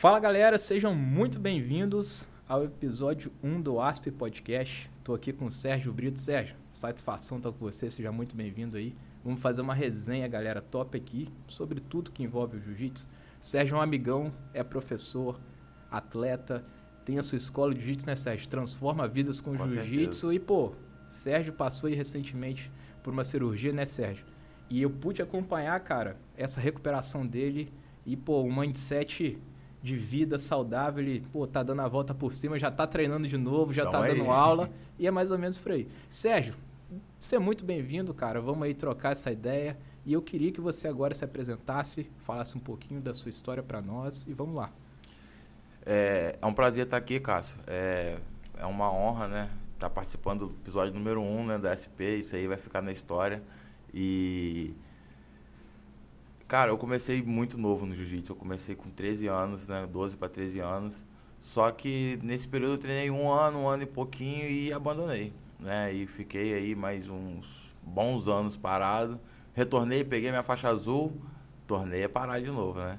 Fala galera, sejam muito bem-vindos ao episódio 1 do ASP Podcast. Estou aqui com o Sérgio Brito. Sérgio, satisfação estar com você, seja muito bem-vindo aí. Vamos fazer uma resenha, galera, top aqui, sobre tudo que envolve o jiu-jitsu. Sérgio é um amigão, é professor, atleta, tem a sua escola de jiu-jitsu, né, Sérgio? Transforma vidas com, com jiu-jitsu. E, pô, Sérgio passou aí recentemente por uma cirurgia, né, Sérgio? E eu pude acompanhar, cara, essa recuperação dele e, pô, um mindset de vida saudável, ele, pô, tá dando a volta por cima, já tá treinando de novo, já então tá dando aula, e é mais ou menos por aí. Sérgio, você é muito bem-vindo, cara. Vamos aí trocar essa ideia. E eu queria que você agora se apresentasse, falasse um pouquinho da sua história para nós e vamos lá. É, é, um prazer estar aqui, Cássio. É, é uma honra, né? Estar tá participando do episódio número 1 um, né, da SP. Isso aí vai ficar na história. E. Cara, eu comecei muito novo no jiu-jitsu. Eu comecei com 13 anos, né? 12 para 13 anos. Só que nesse período eu treinei um ano, um ano e pouquinho e abandonei, né? E fiquei aí mais uns bons anos parado. Retornei, peguei minha faixa azul, tornei a parar de novo, né?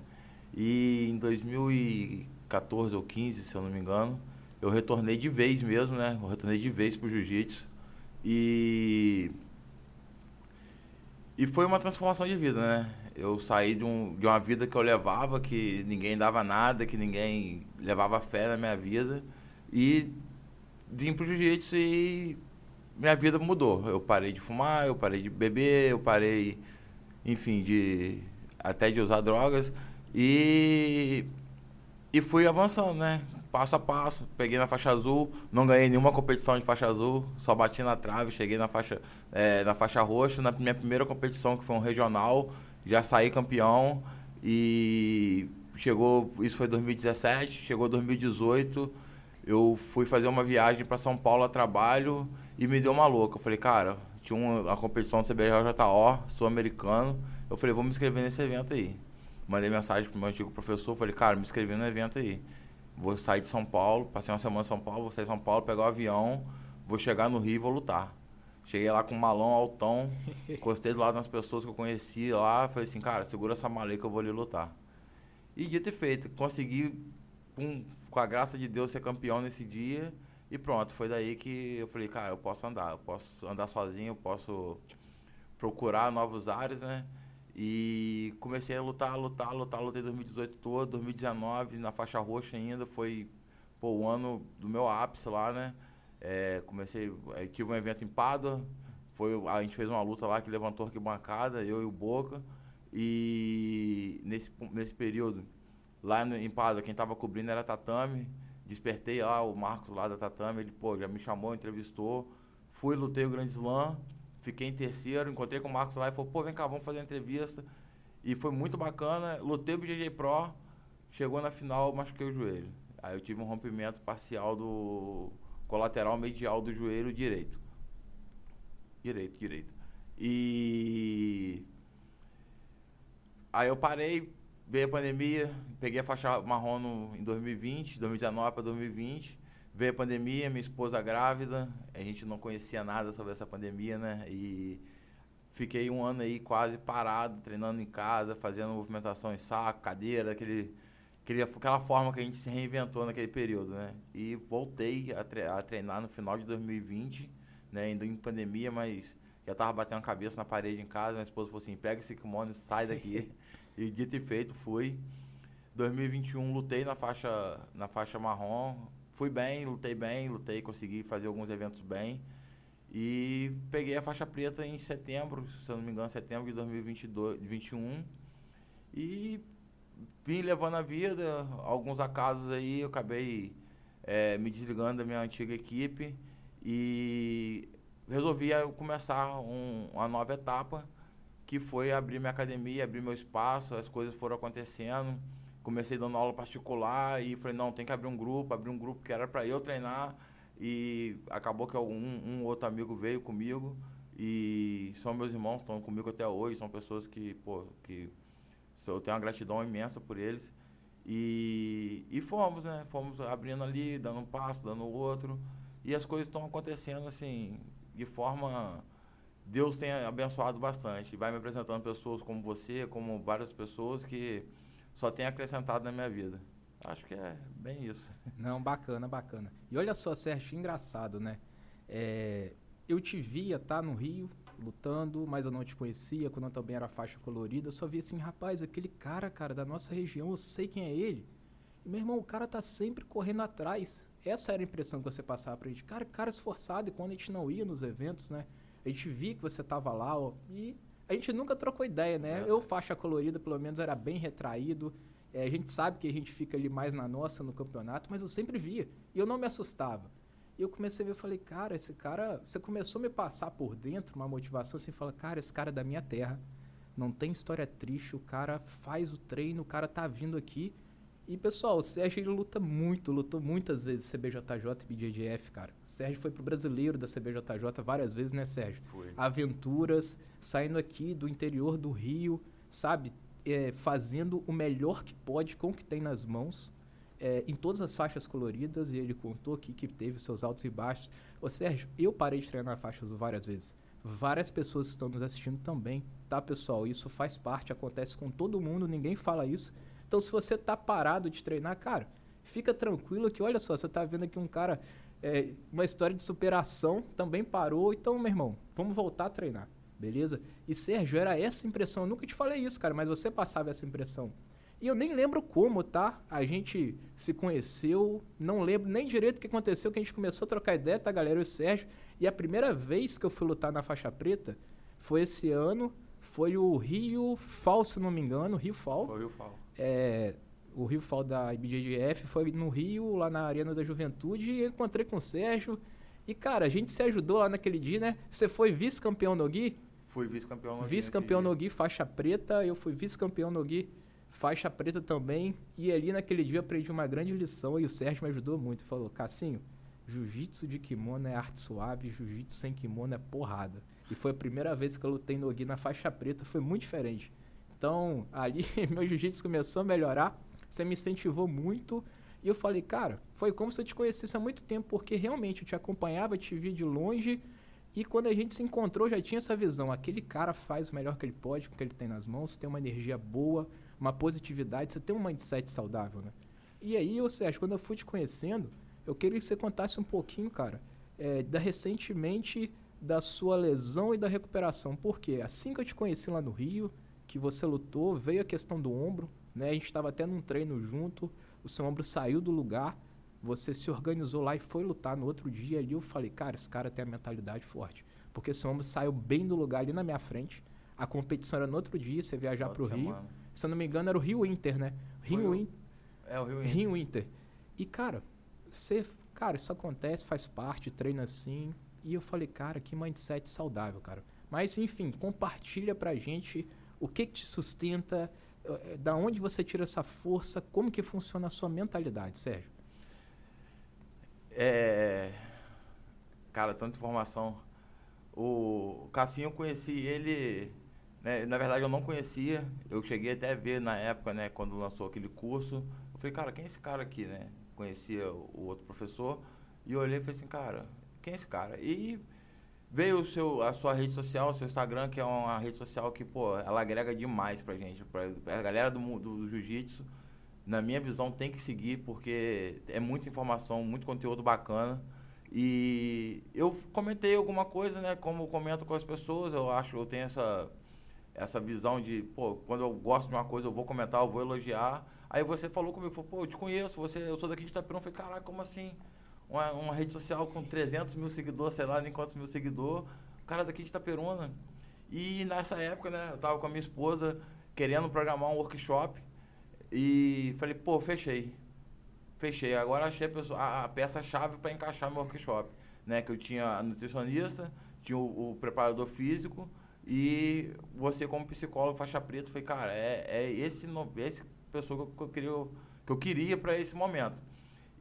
E em 2014 ou 15, se eu não me engano, eu retornei de vez mesmo, né? Eu retornei de vez pro jiu-jitsu. E e foi uma transformação de vida, né? Eu saí de, um, de uma vida que eu levava, que ninguém dava nada, que ninguém levava fé na minha vida. E vim pro jiu-jitsu e minha vida mudou. Eu parei de fumar, eu parei de beber, eu parei, enfim, de até de usar drogas e e fui avançando, né? Passo a passo, peguei na faixa azul, não ganhei nenhuma competição de faixa azul, só bati na trave, cheguei na faixa é, na faixa roxa, na minha primeira competição que foi um regional, já saí campeão e chegou, isso foi 2017, chegou 2018, eu fui fazer uma viagem para São Paulo a trabalho e me deu uma louca. Eu falei, cara, tinha uma, competição CBJJO, sou americano. Eu falei, vou me inscrever nesse evento aí. Mandei mensagem pro meu antigo professor, falei, cara, me inscrevi no evento aí. Vou sair de São Paulo, passei uma semana em São Paulo, vou sair de São Paulo, pegar o avião, vou chegar no Rio e vou lutar. Cheguei lá com um malão altão, encostei do lado das pessoas que eu conhecia lá, falei assim, cara, segura essa maleta que eu vou ali lutar. E dito e feito, consegui, com, com a graça de Deus, ser campeão nesse dia. E pronto, foi daí que eu falei, cara, eu posso andar, eu posso andar sozinho, eu posso procurar novos ares, né? E comecei a lutar, lutar, lutar, lutei 2018 todo, 2019 na faixa roxa ainda, foi pô, o ano do meu ápice lá, né? É, comecei, tive um evento em Pádua, foi, a gente fez uma luta lá que levantou arquibancada, eu e o Boca. E nesse, nesse período, lá em Pádua, quem estava cobrindo era Tatame. Despertei lá o Marcos lá da Tatame, ele, pô, já me chamou, entrevistou. Fui, lutei o Grande Slam, fiquei em terceiro, encontrei com o Marcos lá e falou, pô, vem cá, vamos fazer uma entrevista. E foi muito bacana. Lutei o BJJ Pro, chegou na final, machuquei o joelho. Aí eu tive um rompimento parcial do colateral medial do joelho direito. Direito, direito. E aí eu parei, Veio a pandemia, peguei a faixa marrom no, em 2020, 2019 para 2020. Veio a pandemia, minha esposa grávida, a gente não conhecia nada sobre essa pandemia, né? E fiquei um ano aí quase parado, treinando em casa, fazendo movimentação em saco, cadeira, aquele, aquele, aquela forma que a gente se reinventou naquele período, né? E voltei a, treinar no final de 2020, né? Ainda em pandemia, mas já tava batendo a cabeça na parede em casa. Minha esposa falou assim: pega esse kimono e sai daqui. E dito e feito, fui. 2021 lutei na faixa, na faixa marrom. Fui bem, lutei bem, lutei, consegui fazer alguns eventos bem. E peguei a faixa preta em setembro, se eu não me engano, setembro de 2021. E vim levando a vida, alguns acasos aí, eu acabei é, me desligando da minha antiga equipe e resolvi começar um, uma nova etapa que foi abrir minha academia, abrir meu espaço, as coisas foram acontecendo. Comecei dando aula particular e falei, não, tem que abrir um grupo, abrir um grupo que era para eu treinar. E acabou que um, um outro amigo veio comigo e são meus irmãos, estão comigo até hoje, são pessoas que, pô, que eu tenho uma gratidão imensa por eles. E, e fomos, né? Fomos abrindo ali, dando um passo, dando outro. E as coisas estão acontecendo assim, de forma Deus tem abençoado bastante. Vai me apresentando pessoas como você, como várias pessoas que só tem acrescentado na minha vida. Acho que é bem isso. Não, bacana, bacana. E olha só, Sérgio, engraçado, né? É, eu te via, tá, no Rio, lutando, mas eu não te conhecia, quando eu também era faixa colorida, eu só via assim, rapaz, aquele cara, cara, da nossa região, eu sei quem é ele. E, meu irmão, o cara tá sempre correndo atrás. Essa era a impressão que você passava pra gente. Cara, cara esforçado, e quando a gente não ia nos eventos, né? A gente via que você tava lá, ó, e a gente nunca trocou ideia, né? É. Eu, faixa colorida, pelo menos, era bem retraído. É, a gente sabe que a gente fica ali mais na nossa, no campeonato, mas eu sempre via. E eu não me assustava. E eu comecei a ver, eu falei, cara, esse cara... Você começou a me passar por dentro uma motivação, assim, fala, cara, esse cara é da minha terra. Não tem história triste, o cara faz o treino, o cara tá vindo aqui e, pessoal, o Sérgio ele luta muito, lutou muitas vezes CBJJ e BJJF, cara. O Sérgio foi pro brasileiro da CBJJ várias vezes, né, Sérgio? Foi. Aventuras, saindo aqui do interior do Rio, sabe? É, fazendo o melhor que pode com o que tem nas mãos. É, em todas as faixas coloridas, e ele contou aqui que teve seus altos e baixos. Ô Sérgio, eu parei de treinar faixas várias vezes. Várias pessoas estão nos assistindo também, tá, pessoal? Isso faz parte, acontece com todo mundo, ninguém fala isso. Então, se você tá parado de treinar, cara, fica tranquilo que, olha só, você tá vendo aqui um cara, é, uma história de superação, também parou. Então, meu irmão, vamos voltar a treinar, beleza? E Sérgio, era essa impressão. Eu nunca te falei isso, cara, mas você passava essa impressão. E eu nem lembro como, tá? A gente se conheceu, não lembro nem direito o que aconteceu, que a gente começou a trocar ideia, tá, galera? Eu e o Sérgio. E a primeira vez que eu fui lutar na faixa preta foi esse ano. Foi o Rio Fall, se não me engano, Rio Fall. Foi o Rio Fall é, o Rio Fall da IBJJF, foi no Rio, lá na Arena da Juventude, e encontrei com o Sérgio. E, cara, a gente se ajudou lá naquele dia, né? Você foi vice-campeão no Gui? Fui vice-campeão no Gui. Vice-campeão no Gui, faixa preta. Eu fui vice-campeão no Gui, faixa preta também. E ali naquele dia aprendi uma grande lição e o Sérgio me ajudou muito. Falou, Cassinho, jiu-jitsu de kimono é arte suave, jiu-jitsu sem kimono é porrada. E foi a primeira vez que eu lutei no Gui na faixa preta, foi muito diferente. Então, ali meu jiu-jitsu começou a melhorar. Você me incentivou muito. E eu falei, cara, foi como se eu te conhecesse há muito tempo, porque realmente eu te acompanhava, te via de longe. E quando a gente se encontrou, já tinha essa visão. Aquele cara faz o melhor que ele pode com o que ele tem nas mãos, tem uma energia boa, uma positividade, você tem um mindset saudável, né? E aí, ou seja, quando eu fui te conhecendo, eu queria que você contasse um pouquinho, cara, é, da recentemente da sua lesão e da recuperação. Porque assim que eu te conheci lá no Rio, que você lutou, veio a questão do ombro, né? A gente estava até num treino junto, o seu ombro saiu do lugar, você se organizou lá e foi lutar no outro dia ali. Eu falei, cara, esse cara tem a mentalidade forte. Porque seu ombro saiu bem do lugar ali na minha frente. A competição era no outro dia, você viajar para o Rio. Se eu não me engano, era o Rio Inter, né? Rio Inter. É, o Rio Inter. Rio Inter. E, cara, você. Cara, isso acontece, faz parte, treina assim. E eu falei, cara, que mindset saudável, cara. Mas, enfim, compartilha pra gente o que, que te sustenta? Eh, da onde você tira essa força? Como que funciona a sua mentalidade, Sérgio? É... Cara, tanta informação. O Cassinho eu conheci ele... Né? Na verdade, eu não conhecia. Eu cheguei até a ver na época, né? Quando lançou aquele curso. Eu falei, cara, quem é esse cara aqui, né? Conhecia o outro professor. E olhei e falei assim, cara, quem é esse cara? E Veio o seu, a sua rede social, o seu Instagram, que é uma rede social que, pô, ela agrega demais pra gente. Pra, a galera do, do, do jiu-jitsu, na minha visão, tem que seguir, porque é muita informação, muito conteúdo bacana. E eu comentei alguma coisa, né? Como eu comento com as pessoas, eu acho, eu tenho essa, essa visão de, pô, quando eu gosto de uma coisa, eu vou comentar, eu vou elogiar. Aí você falou comigo, falou, pô, eu te conheço, você, eu sou daqui de Itapirão. Eu falei, caralho, como assim? uma, uma rede social com 300 mil seguidores, sei lá, nem quantos mil seguidores, o cara daqui de Itaperuna. E nessa época, né, eu tava com a minha esposa querendo programar um workshop e falei, pô, fechei. Fechei. Agora achei a, pessoa, a, a peça-chave para encaixar meu workshop. Né, que eu tinha a nutricionista, tinha o, o, preparador físico e você como psicólogo faixa preta, falei, cara, é, é esse, é esse pessoa que eu, que eu queria, que eu queria para esse momento.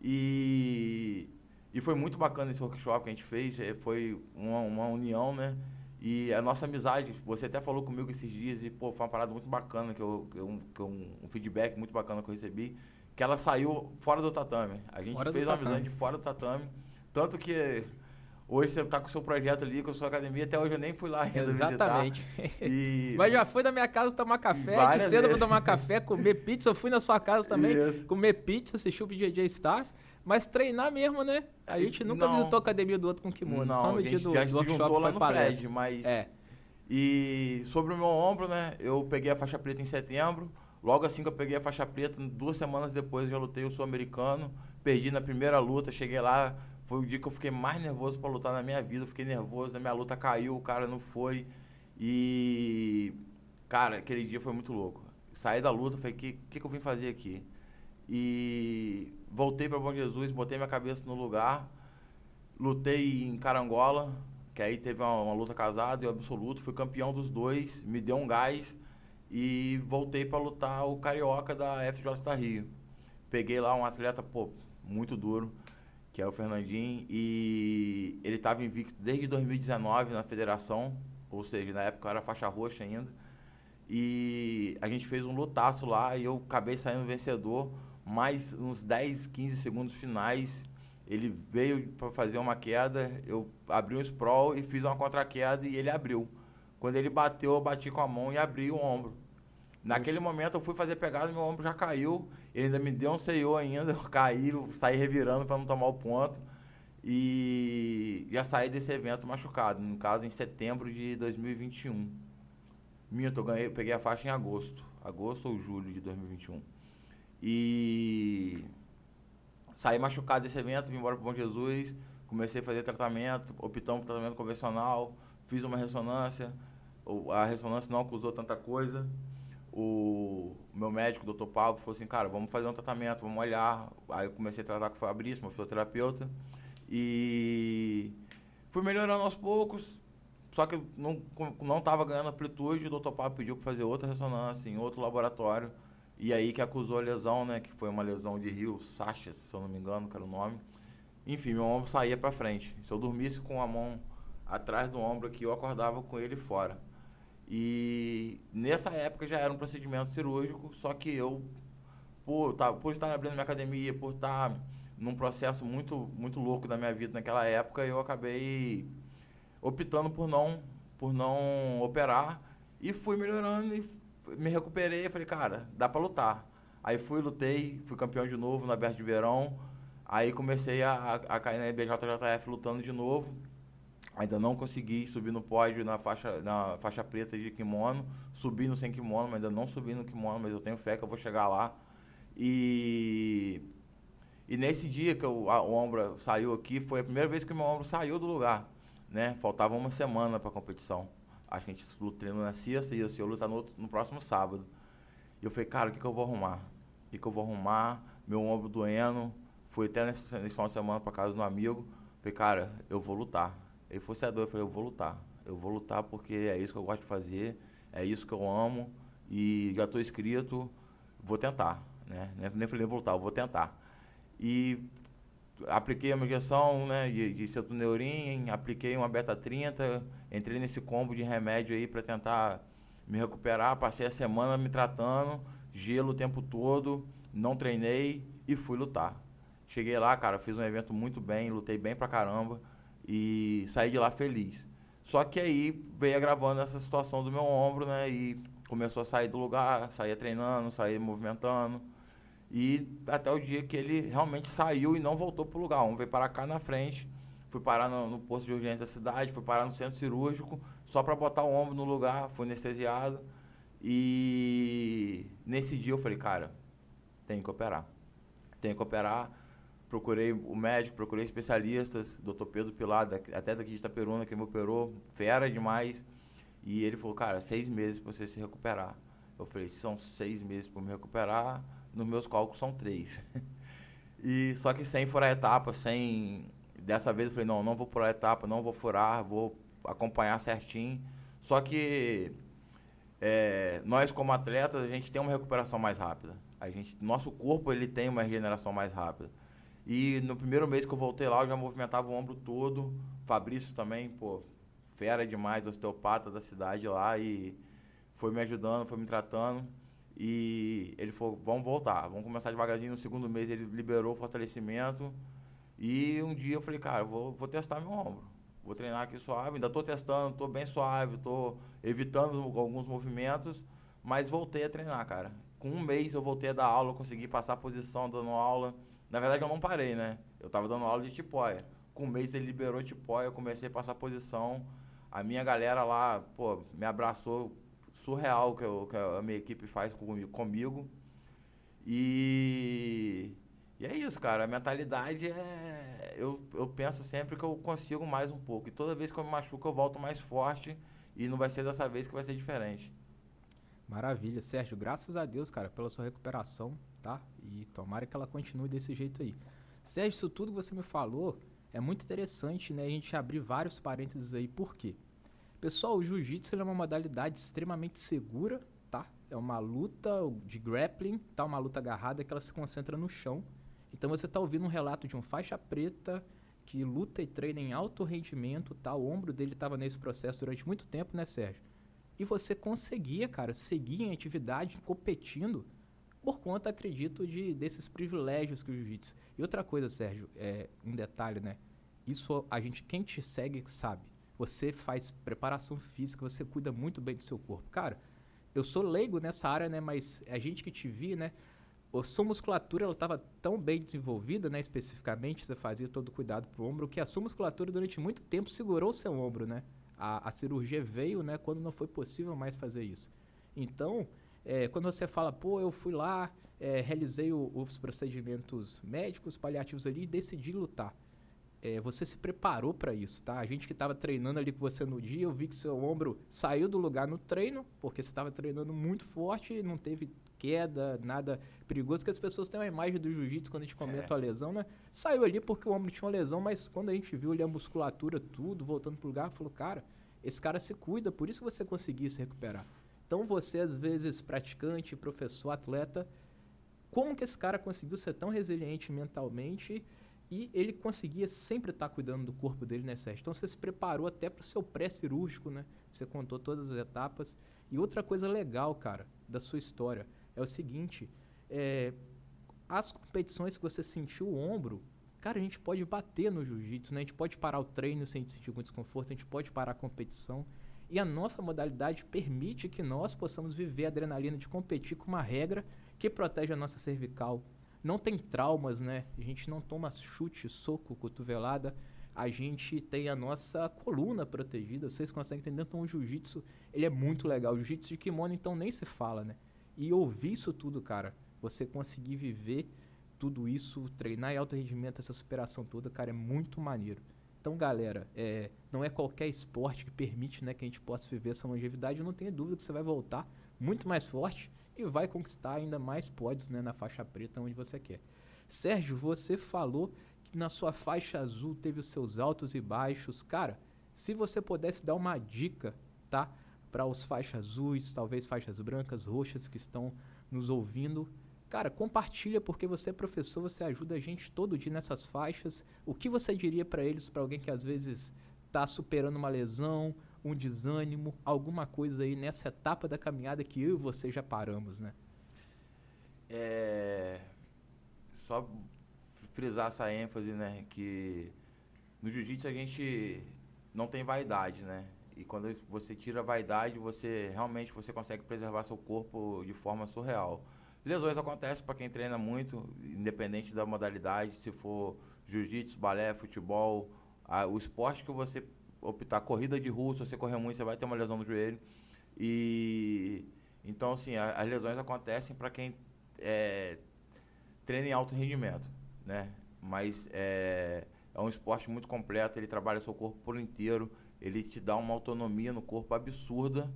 E e foi muito bacana esse workshop que a gente fez, é, foi uma, uma união, né? E a nossa amizade, você até falou comigo esses dias, e pô, foi uma parada muito bacana, que eu, que eu, que eu um feedback muito bacana que eu recebi, que ela saiu fora do tatame. A gente fora fez uma amizade fora do tatame. Tanto que Hoje você tá com o seu projeto ali, com a sua academia, até hoje eu nem fui lá ainda Exatamente. E... Mas já foi na minha casa tomar café, de cedo pra tomar café, comer pizza. Eu fui na sua casa também, Isso. comer pizza, assistir o BJJ Stars. Mas treinar mesmo, né? A gente nunca não, visitou a academia do outro com kimono. Não, só no dia do, já do workshop lá no palestra. Fred, mas... É. E sobre o meu ombro, né? Eu peguei a faixa preta em setembro. Logo assim que eu peguei a faixa preta, duas semanas depois eu já lutei o sul-americano. Perdi na primeira luta, cheguei lá, foi o dia que eu fiquei mais nervoso para lutar na minha vida. Eu fiquei nervoso, a minha luta caiu, o cara não foi. E. Cara, aquele dia foi muito louco. Saí da luta, falei, o que, que, que eu vim fazer aqui? E voltei para Bom Jesus, botei minha cabeça no lugar, lutei em Carangola, que aí teve uma, uma luta casada e absoluto, fui campeão dos dois, me deu um gás e voltei para lutar o Carioca da FJ Rio. Peguei lá um atleta, pô, muito duro, que é o Fernandinho, e ele estava invicto desde 2019 na federação, ou seja, na época eu era faixa roxa ainda. E a gente fez um lutaço lá e eu acabei saindo vencedor, mais uns 10, 15 segundos finais. Ele veio para fazer uma queda, eu abri um sprawl e fiz uma contra-queda e ele abriu. Quando ele bateu, eu bati com a mão e abri o ombro. Naquele momento eu fui fazer pegada, meu ombro já caiu. Ele ainda me deu um CEO ainda, eu caí, saí revirando para não tomar o ponto. E já saí desse evento machucado, no caso em setembro de 2021. Minto, eu ganhei, peguei a faixa em agosto. Agosto ou julho de 2021. E saí machucado desse evento, vim embora para Bom Jesus, comecei a fazer tratamento, optamos por tratamento convencional, fiz uma ressonância, a ressonância não acusou tanta coisa. O meu médico, o doutor Pablo, falou assim, cara, vamos fazer um tratamento, vamos olhar. Aí eu comecei a tratar com o Fabrício, meu fisioterapeuta. E fui melhorando aos poucos, só que não não estava ganhando amplitude, o doutor Pablo pediu para fazer outra ressonância em outro laboratório. E aí que acusou a lesão, né? Que foi uma lesão de rio, Sacha, se eu não me engano, que era o nome. Enfim, meu ombro saía para frente. Se eu dormisse com a mão atrás do ombro aqui, eu acordava com ele fora. E nessa época já era um procedimento cirúrgico, só que eu, por, tá, por estar abrindo minha academia, por estar num processo muito, muito louco da minha vida naquela época, eu acabei optando por não, por não operar e fui melhorando e me recuperei, falei, cara, dá para lutar. Aí fui, lutei, fui campeão de novo na Aberto de Verão. Aí comecei a, a, a cair na IBJJF lutando de novo. Ainda não consegui subir no pódio na faixa, na faixa preta de kimono. Subi no sem kimono, mas ainda não subi no kimono, mas eu tenho fé que eu vou chegar lá. E, e nesse dia que eu, a, o ombro saiu aqui, foi a primeira vez que o meu ombro saiu do lugar. Né? Faltava uma semana para a competição. A gente treina na sexta e eu lutar no, no próximo sábado. E eu falei, cara, o que, que eu vou arrumar? O que, que eu vou arrumar? Meu ombro doendo. Fui até nesse, nesse final de semana para casa um amigo. Falei, cara, eu vou lutar. Ele fosse a dor, eu falei, eu vou lutar. Eu vou lutar porque é isso que eu gosto de fazer, é isso que eu amo. E já estou inscrito, vou tentar. Né? Nem falei, vou lutar, eu vou tentar. E apliquei uma injeção né, de, de apliquei uma beta-30, entrei nesse combo de remédio aí para tentar me recuperar, passei a semana me tratando, gelo o tempo todo, não treinei e fui lutar. Cheguei lá, cara, fiz um evento muito bem, lutei bem pra caramba e saí de lá feliz. Só que aí veio agravando essa situação do meu ombro, né, e começou a sair do lugar, saía treinando, saía movimentando. E até o dia que ele realmente saiu e não voltou para o lugar. Um veio parar cá na frente, fui parar no, no, posto de urgência da cidade, fui parar no centro cirúrgico, só para botar o ombro no lugar, fui anestesiado. E nesse dia eu falei, cara, tem que operar. Tem que operar. Procurei o médico, procurei especialistas, doutor Pedro Pilar, até daqui de Itaperuna, que me operou, fera demais. E ele falou, cara, seis meses para você se recuperar. Eu falei, são seis meses para me recuperar, nos meus cálculos são três. e só que sem furar etapa, sem dessa vez eu falei, não, não vou furar etapa, não vou furar, vou acompanhar certinho. Só que é, nós como atletas, a gente tem uma recuperação mais rápida. A gente, nosso corpo ele tem uma regeneração mais rápida. E no primeiro mês que eu voltei lá, eu já movimentava o ombro todo. Fabrício também, pô, fera demais, osteopata da cidade lá e foi me ajudando, foi me tratando. E ele falou, vamos voltar, vamos começar devagarzinho. No segundo mês ele liberou o fortalecimento. E um dia eu falei, cara, vou, vou testar meu ombro. vou treinar aqui suave. Ainda estou testando, estou bem suave, estou evitando alguns movimentos, mas voltei a treinar, cara. Com um mês eu voltei a dar aula, consegui passar a posição dando aula. Na verdade eu não parei, né? Eu estava dando aula de tipóia. Com um mês ele liberou tipóia, eu comecei a passar posição. A minha galera lá, pô, me abraçou surreal que, eu, que a minha equipe faz comigo. E, e é isso, cara. A mentalidade é. Eu, eu penso sempre que eu consigo mais um pouco. E toda vez que eu me machuco, eu volto mais forte. E não vai ser dessa vez que vai ser diferente. Maravilha, Sérgio. Graças a Deus, cara, pela sua recuperação, tá? E tomara que ela continue desse jeito aí. Sérgio, isso tudo que você me falou é muito interessante, né? A gente abrir vários parênteses aí. Por quê? Pessoal, o jiu-jitsu é uma modalidade extremamente segura, tá? É uma luta de grappling, tá? Uma luta agarrada que ela se concentra no chão. Então você está ouvindo um relato de um faixa preta que luta e treina em alto rendimento, tá? O ombro dele estava nesse processo durante muito tempo, né, Sérgio? E você conseguia, cara, seguir em atividade, competindo, por conta, acredito, de desses privilégios que o jiu-jitsu. E outra coisa, Sérgio, é um detalhe, né? Isso a gente, quem te segue sabe você faz preparação física, você cuida muito bem do seu corpo. Cara, eu sou leigo nessa área, né? Mas a gente que te via, né? A sua musculatura ela estava tão bem desenvolvida, né? Especificamente, você fazia todo o cuidado pro ombro, que a sua musculatura durante muito tempo segurou o seu ombro, né? A, a cirurgia veio, né? Quando não foi possível mais fazer isso. Então, é, quando você fala, pô, eu fui lá, é, realizei o, os procedimentos médicos, paliativos ali e decidi lutar é, você se preparou para isso, tá? A gente que estava treinando ali com você no dia, eu vi que seu ombro saiu do lugar no treino, porque você estava treinando muito forte e não teve queda, nada perigoso, que as pessoas têm uma imagem do jiu-jitsu quando a gente comenta é. a lesão, né? Saiu ali porque o ombro tinha uma lesão, mas quando a gente viu ali a musculatura, tudo, voltando pro lugar, falou, cara, esse cara se cuida, por isso que você conseguiu se recuperar. Então você, às vezes, praticante, professor, atleta, como que esse cara conseguiu ser tão resiliente mentalmente e ele conseguia sempre estar tá cuidando do corpo dele, né, Sérgio? Então você se preparou até para o seu pré-cirúrgico, né? Você contou todas as etapas. E outra coisa legal, cara, da sua história é o seguinte: é, as competições que você sentiu o ombro, cara, a gente pode bater no jiu-jitsu, né? A gente pode parar o treino sem sentir algum desconforto, a gente pode parar a competição. E a nossa modalidade permite que nós possamos viver a adrenalina de competir com uma regra que protege a nossa cervical, não tem traumas, né? A gente não toma chute, soco, cotovelada. A gente tem a nossa coluna protegida. Vocês conseguem entender? Então, o jiu-jitsu, ele é muito legal. O jiu-jitsu de kimono, então, nem se fala, né? E ouvir isso tudo, cara, você conseguir viver tudo isso, treinar em alto rendimento, essa superação toda, cara, é muito maneiro. Então, galera, é, não é qualquer esporte que permite né, que a gente possa viver essa longevidade. Eu não tenho dúvida que você vai voltar muito mais forte e vai conquistar ainda mais pódios né, na faixa preta onde você quer. Sérgio, você falou que na sua faixa azul teve os seus altos e baixos. Cara, se você pudesse dar uma dica, tá? Para os faixas azuis, talvez faixas brancas, roxas que estão nos ouvindo. Cara, compartilha porque você é professor, você ajuda a gente todo dia nessas faixas. O que você diria para eles, para alguém que às vezes está superando uma lesão, um desânimo, alguma coisa aí nessa etapa da caminhada que eu e você já paramos, né? É... Só frisar essa ênfase, né? Que no jiu-jitsu a gente não tem vaidade, né? E quando você tira a vaidade, você realmente você consegue preservar seu corpo de forma surreal. Lesões acontecem para quem treina muito, independente da modalidade, se for jiu-jitsu, balé, futebol, a, o esporte que você optar corrida de rua, se você correr muito, você vai ter uma lesão no joelho. E então assim, a, as lesões acontecem para quem é, treina em alto rendimento, né? Mas é, é um esporte muito completo, ele trabalha seu corpo por inteiro, ele te dá uma autonomia no corpo absurda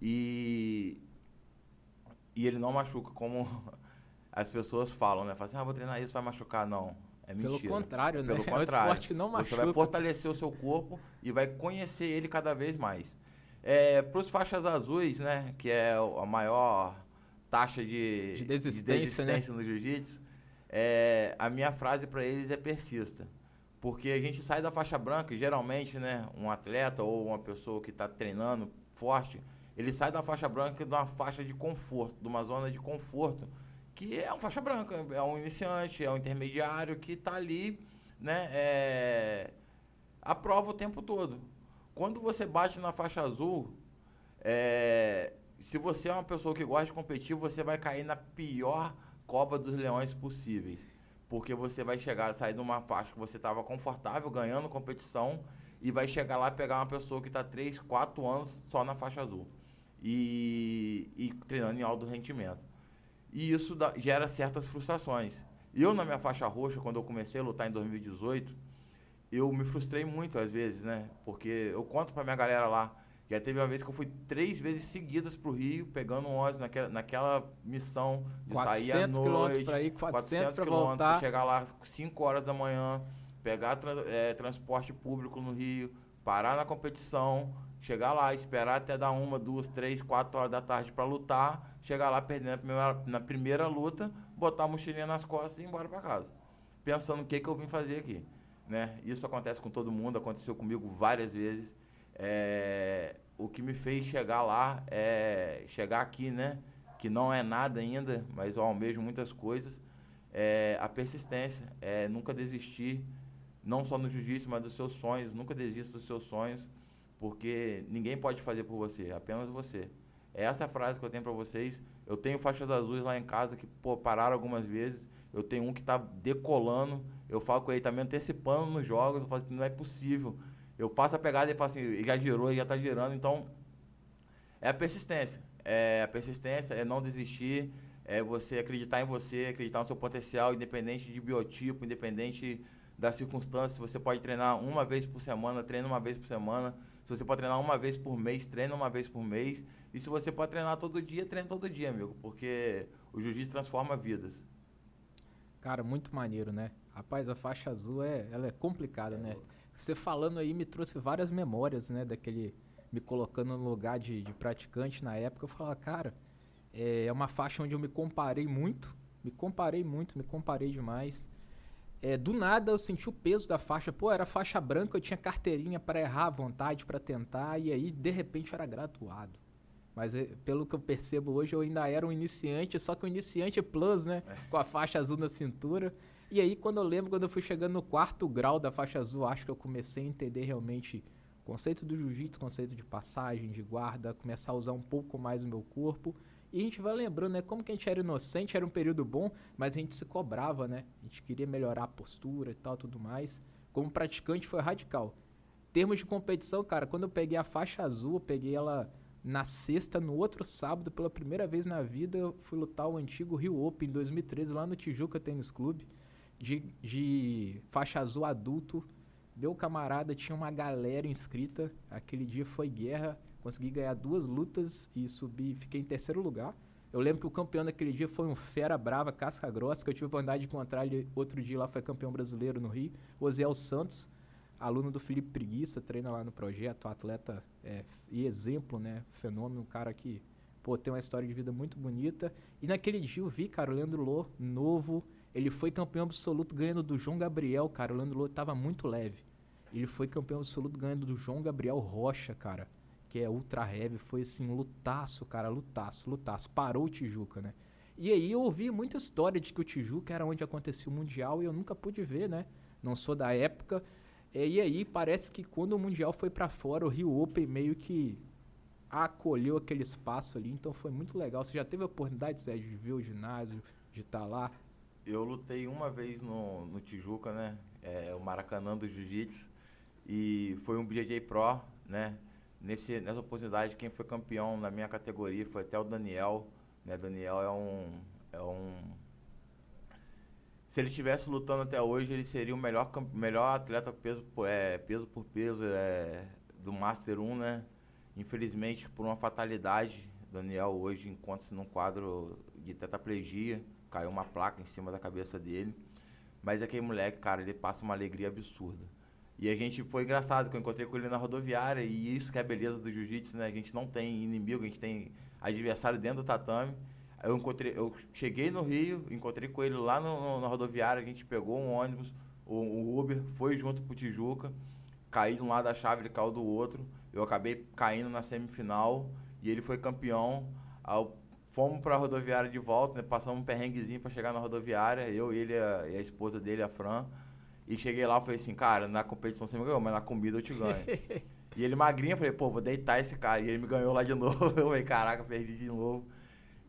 e e ele não machuca como as pessoas falam, né? Falam assim, ah, vou treinar isso, vai machucar. Não, é mentira. Pelo contrário, né? Pelo contrário. É um esporte que não machuca. Você vai fortalecer o seu corpo e vai conhecer ele cada vez mais. É, Para os faixas azuis, né? Que é a maior taxa de, de desistência, de desistência né? no jiu-jitsu, é, a minha frase para eles é persista. Porque a gente sai da faixa branca, geralmente, né? Um atleta ou uma pessoa que está treinando forte, ele sai da faixa branca de uma faixa de conforto, de uma zona de conforto que é um faixa branca, é um iniciante, é um intermediário que está ali, né, é, a prova o tempo todo. Quando você bate na faixa azul, é, se você é uma pessoa que gosta de competir, você vai cair na pior cova dos leões possíveis. Porque você vai chegar, sair de uma faixa que você estava confortável, ganhando competição, e vai chegar lá e pegar uma pessoa que está 3, 4 anos só na faixa azul. E, e treinando em alto rendimento. E isso dá, gera certas frustrações. Eu, na minha faixa roxa, quando eu comecei a lutar em 2018, eu me frustrei muito às vezes, né? Porque eu conto pra minha galera lá. Já teve uma vez que eu fui três vezes seguidas pro Rio, pegando um ônibus naquela, naquela missão de sair à noite. Pra ir, 400, 400 pra voltar. chegar lá 5 horas da manhã, pegar é, transporte público no Rio, parar na competição, chegar lá, esperar até dar uma, duas, três, quatro horas da tarde para lutar, chegar lá perdendo na primeira, luta, botar a mochilinha nas costas e ir embora para casa. Pensando o que, que eu vim fazer aqui né? Isso acontece com todo mundo, aconteceu comigo várias vezes. É, o que me fez chegar lá é chegar aqui, né? Que não é nada ainda, mas eu almejo muitas coisas. É a persistência, é nunca desistir, não só no jiu-jitsu, mas dos seus sonhos. Nunca desista dos seus sonhos, porque ninguém pode fazer por você, apenas você. Essa é a frase que eu tenho para vocês. Eu tenho faixas azuis lá em casa que pô, pararam algumas vezes. Eu tenho um que está decolando eu falo com ele, tá me antecipando nos jogos, eu falo assim, não é possível. Eu faço a pegada e fala assim, ele já girou, ele já tá girando, então é a persistência. É a persistência, é não desistir, é você acreditar em você, acreditar no seu potencial, independente de biotipo, independente das circunstâncias. Você pode treinar uma vez por semana, treina uma vez por semana. Se você pode treinar uma vez por mês, treina uma vez por mês. E se você pode treinar todo dia, treina todo dia, amigo. Porque o jiu-jitsu transforma vidas. Cara, muito maneiro, né? Rapaz, a faixa azul é, ela é complicada, né? Você falando aí me trouxe várias memórias, né? Daquele me colocando no lugar de, de praticante na época. Eu falava, cara, é, é uma faixa onde eu me comparei muito, me comparei muito, me comparei demais. É, do nada eu senti o peso da faixa. Pô, era faixa branca, eu tinha carteirinha para errar à vontade, para tentar, e aí de repente eu era graduado. Mas é, pelo que eu percebo hoje, eu ainda era um iniciante, só que um iniciante plus, né? É. Com a faixa azul na cintura. E aí, quando eu lembro, quando eu fui chegando no quarto grau da faixa azul, acho que eu comecei a entender realmente o conceito do jiu-jitsu, conceito de passagem, de guarda, começar a usar um pouco mais o meu corpo. E a gente vai lembrando, né? Como que a gente era inocente, era um período bom, mas a gente se cobrava, né? A gente queria melhorar a postura e tal, tudo mais. Como praticante foi radical. Termos de competição, cara, quando eu peguei a faixa azul, eu peguei ela na sexta, no outro sábado, pela primeira vez na vida, eu fui lutar o antigo Rio Open em 2013, lá no Tijuca Tênis Clube de, de faixa azul adulto. Meu camarada tinha uma galera inscrita. Aquele dia foi guerra. Consegui ganhar duas lutas e subi. Fiquei em terceiro lugar. Eu lembro que o campeão daquele dia foi um fera brava, casca grossa, que eu tive a oportunidade de encontrar ele outro dia lá, foi campeão brasileiro no Rio. Osiel Santos, aluno do Felipe Preguiça, treina lá no projeto, atleta é, e exemplo, né? Fenômeno, um cara que, pô, tem uma história de vida muito bonita. E naquele dia eu vi, cara, o Leandro Lô, novo, ele foi campeão absoluto ganhando do João Gabriel, cara. O Leandro Louro tava muito leve. Ele foi campeão absoluto ganhando do João Gabriel Rocha, cara. Que é ultra heavy. Foi assim, lutaço, cara. Lutaço, lutaço. Parou o Tijuca, né? E aí eu ouvi muita história de que o Tijuca era onde acontecia o Mundial e eu nunca pude ver, né? Não sou da época. E aí parece que quando o Mundial foi para fora, o Rio Open meio que acolheu aquele espaço ali. Então foi muito legal. Você já teve a oportunidade, Sérgio, de ver o ginásio, de estar tá lá? eu lutei uma vez no, no Tijuca, né? É, o Maracanã do Jiu-Jitsu. E foi um BJJ Pro, né? Nesse, nessa oportunidade, quem foi campeão na minha categoria foi até o Daniel. Né? Daniel é um, é um. Se ele estivesse lutando até hoje, ele seria o melhor, melhor atleta peso, é, peso por peso é, do Master 1, né? Infelizmente, por uma fatalidade, Daniel hoje encontra-se num quadro de tetraplegia caiu uma placa em cima da cabeça dele. Mas aquele moleque, cara, ele passa uma alegria absurda. E a gente foi engraçado que eu encontrei com ele na rodoviária e isso que é a beleza do jiu-jitsu, né? A gente não tem inimigo, a gente tem adversário dentro do tatame. Eu encontrei, eu cheguei no Rio, encontrei com ele lá no, no, na rodoviária, a gente pegou um ônibus, o, um Uber, foi junto pro Tijuca, caí de um lado da chave, ele caiu do outro. Eu acabei caindo na semifinal e ele foi campeão. Ao Fomos para a rodoviária de volta, né? passamos um perrenguezinho para chegar na rodoviária, eu, ele a, e a esposa dele, a Fran. E cheguei lá falei assim, cara, na competição você me ganhou, mas na comida eu te ganho. e ele magrinho, falei, pô, vou deitar esse cara. E ele me ganhou lá de novo. Eu falei, caraca, perdi de novo.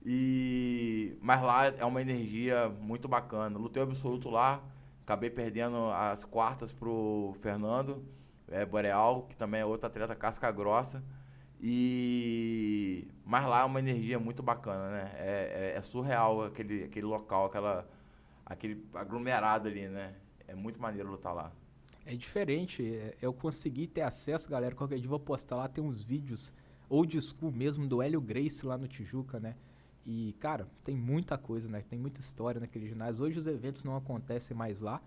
E... Mas lá é uma energia muito bacana. Lutei absoluto lá. Acabei perdendo as quartas pro Fernando é, Boreal, que também é outra atleta casca grossa. E mas lá é uma energia muito bacana, né? É, é, é, surreal aquele, aquele local, aquela, aquele aglomerado ali, né? É muito maneiro lutar lá. É diferente. É, eu consegui ter acesso, galera. Qualquer dia eu vou postar lá, tem uns vídeos old school mesmo do Hélio Grace lá no Tijuca, né? E, cara, tem muita coisa, né? Tem muita história naquele ginásio. Hoje os eventos não acontecem mais lá.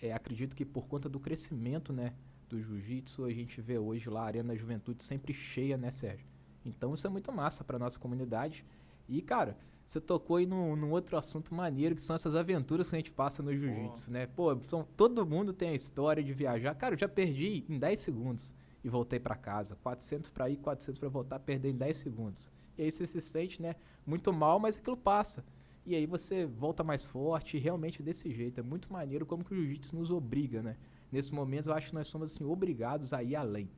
É, acredito que por conta do crescimento, né? do jiu-jitsu, a gente vê hoje lá a Arena Juventude sempre cheia, né, Sérgio? Então isso é muito massa para nossa comunidade. E, cara, você tocou aí num, num, outro assunto maneiro, que são essas aventuras que a gente passa no jiu-jitsu, né? Pô, são, todo mundo tem a história de viajar. Cara, eu já perdi em 10 segundos e voltei para casa. 400 para ir, 400 para voltar, perder em 10 segundos. E aí você se sente, né, muito mal, mas aquilo passa. E aí você volta mais forte, e realmente desse jeito. É muito maneiro como que o jiu-jitsu nos obriga, né? nesse momento eu acho que nós somos assim, obrigados a ir além.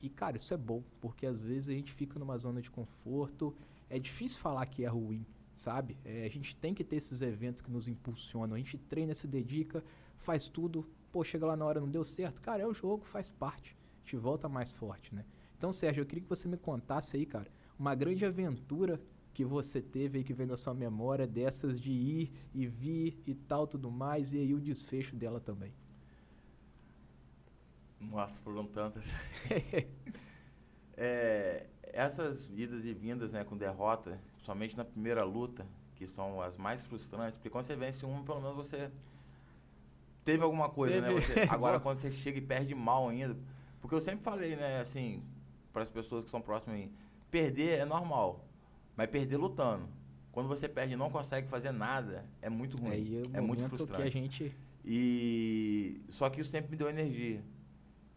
E, cara, isso é bom, porque às vezes a gente fica numa zona de conforto. É difícil falar que é ruim, sabe? É, a gente tem que ter esses eventos que nos impulsionam. A gente treina, se dedica, faz tudo. Pô, chega lá na hora, não deu certo. Cara, é o jogo, faz parte. A gente volta mais forte, né? Então, Sérgio, eu queria que você me contasse aí, cara, uma grande aventura que você teve aí que vem da sua memória dessas de ir e vir e tal, tudo mais, e aí o desfecho dela também. Nossa, foram tantas. é, essas idas e vindas né, com derrota, somente na primeira luta, que são as mais frustrantes, porque quando você vence uma, pelo menos você teve alguma coisa, né? teve. né? Você, agora, quando você chega e perde mal ainda. Porque eu sempre falei, né, assim, para as pessoas que são próximas a mim, perder é normal, mas perder lutando. Quando você perde e não consegue fazer nada, é muito ruim. É, é muito frustrante. Que a gente... E só que isso sempre me deu energia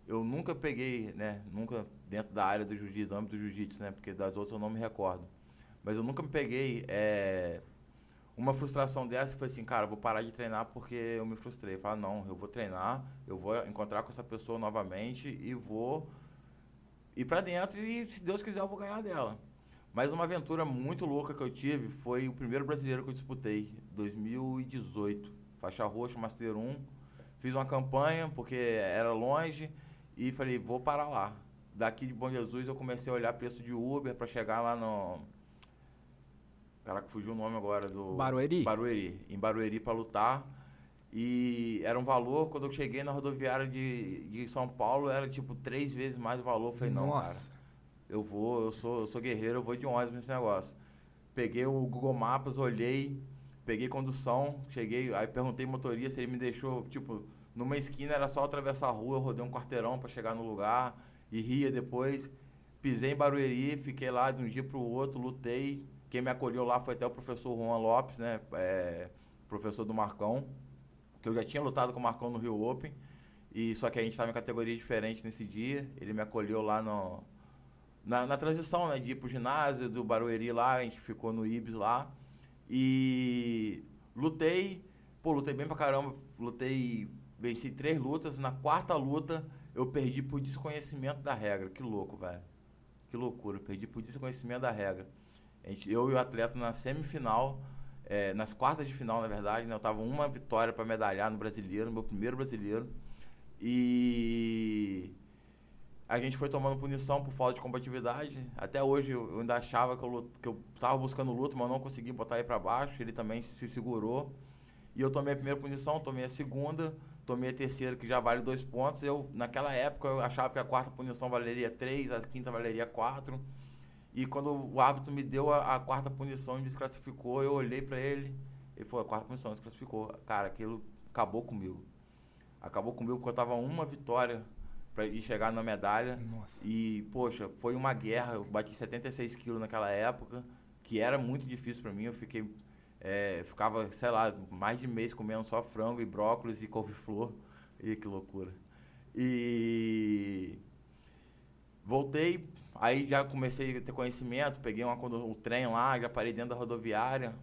eu nunca peguei, né? Nunca dentro da área do jiu-jitsu, do âmbito do jiu-jitsu, né? Porque das outras eu não me recordo. Mas eu nunca me peguei é, uma frustração dessa foi assim, cara, vou parar de treinar porque eu me frustrei. Falar, não, eu vou treinar, eu vou encontrar com essa pessoa novamente e vou ir para dentro e se Deus quiser eu vou ganhar dela. Mas uma aventura muito louca que eu tive foi o primeiro brasileiro que eu disputei, 2018, faixa roxa, Master 1. Fiz uma campanha porque era longe e falei, vou parar lá. Daqui de Bom Jesus eu comecei a olhar preço de Uber para chegar lá no. Caraca, fugiu o nome agora do. Barueri? Barueri. Em Barueri para lutar. E era um valor, quando eu cheguei na rodoviária de, de São Paulo, era tipo três vezes mais o valor. Eu falei, não, Nossa. cara, eu vou, eu sou, eu sou guerreiro, eu vou de ônibus nesse negócio. Peguei o Google Maps, olhei, peguei condução, cheguei, aí perguntei motorista, ele me deixou, tipo, numa esquina era só atravessar a rua, eu rodei um quarteirão para chegar no lugar e ria depois. Pisei em Barueri, fiquei lá de um dia para o outro, lutei. Quem me acolheu lá foi até o professor Juan Lopes, né? É, professor do Marcão, que eu já tinha lutado com o Marcão no Rio Open. E só que a gente estava em categoria diferente nesse dia. Ele me acolheu lá no, na, na transição, né? De ir pro ginásio do Barueri lá, a gente ficou no Ibis lá. E lutei, pô, lutei bem pra caramba. Lutei venci três lutas. Na quarta luta, eu perdi por desconhecimento da regra. Que louco, velho. Que loucura. Eu perdi por desconhecimento da regra. Eu e o atleta na semifinal, é, nas quartas de final, na verdade, né, eu tava uma vitória para medalhar no brasileiro, meu primeiro brasileiro. E a gente foi tomando punição por falta de combatividade. Até hoje eu ainda achava que eu, que eu tava buscando luta, mas não consegui botar ele para baixo. Ele também se segurou. E eu tomei a primeira punição, tomei a segunda tomei a terceira, que já vale dois pontos. Eu, naquela época, eu achava que a quarta punição valeria três, a quinta valeria quatro. E quando o árbitro me deu a, a quarta punição e desclassificou, eu olhei para ele e falou, a quarta punição desclassificou. Cara, aquilo acabou comigo. Acabou comigo porque eu tava uma vitória para ir chegar na medalha. Nossa. E, poxa, foi uma guerra. Eu bati 76 quilos naquela época, que era muito difícil para mim. Eu fiquei é, ficava, sei lá, mais de mês comendo só frango e brócolis e couve-flor. E que loucura. E voltei, aí já comecei a ter conhecimento, peguei uma, o trem lá, já parei dentro da rodoviária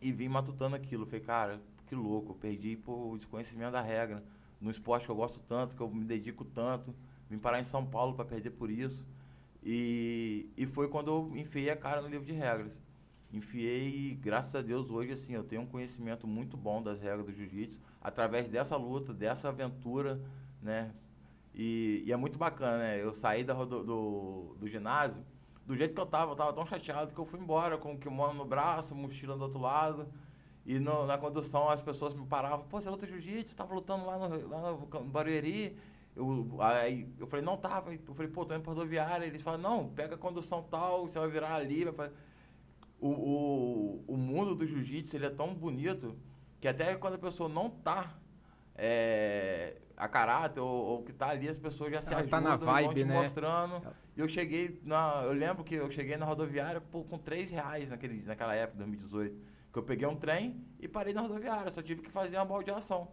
e vim matutando aquilo. Falei, cara, que louco, perdi por desconhecimento da regra. no esporte que eu gosto tanto, que eu me dedico tanto. Vim parar em São Paulo para perder por isso. E, e foi quando eu enfiei a cara no livro de regras. Enfiei e, graças a Deus, hoje, assim, eu tenho um conhecimento muito bom das regras do jiu-jitsu, através dessa luta, dessa aventura, né? E, e, é muito bacana, né? Eu saí da, do, do, do, ginásio, do jeito que eu tava, eu tava tão chateado que eu fui embora com o kimono no braço, mochila do outro lado. E no, na condução as pessoas me paravam, pô, você luta jiu-jitsu, tava lutando lá no, lá no Barueri. Eu, aí eu falei, não tava. Eu falei, pô, tô indo pra rodoviária. Eles falam, não, pega a condução tal, você vai virar ali, vai fazer o, o, o mundo do jiu-jitsu ele é tão bonito que até quando a pessoa não tá é, a caráter ou, ou, que tá ali, as pessoas já se ajudam, tá na vibe, né? mostrando. E eu cheguei, na, eu lembro que eu cheguei na rodoviária com 3 reais naquele, naquela época, 2018. Que eu peguei um trem e parei na rodoviária, só tive que fazer uma baldeação.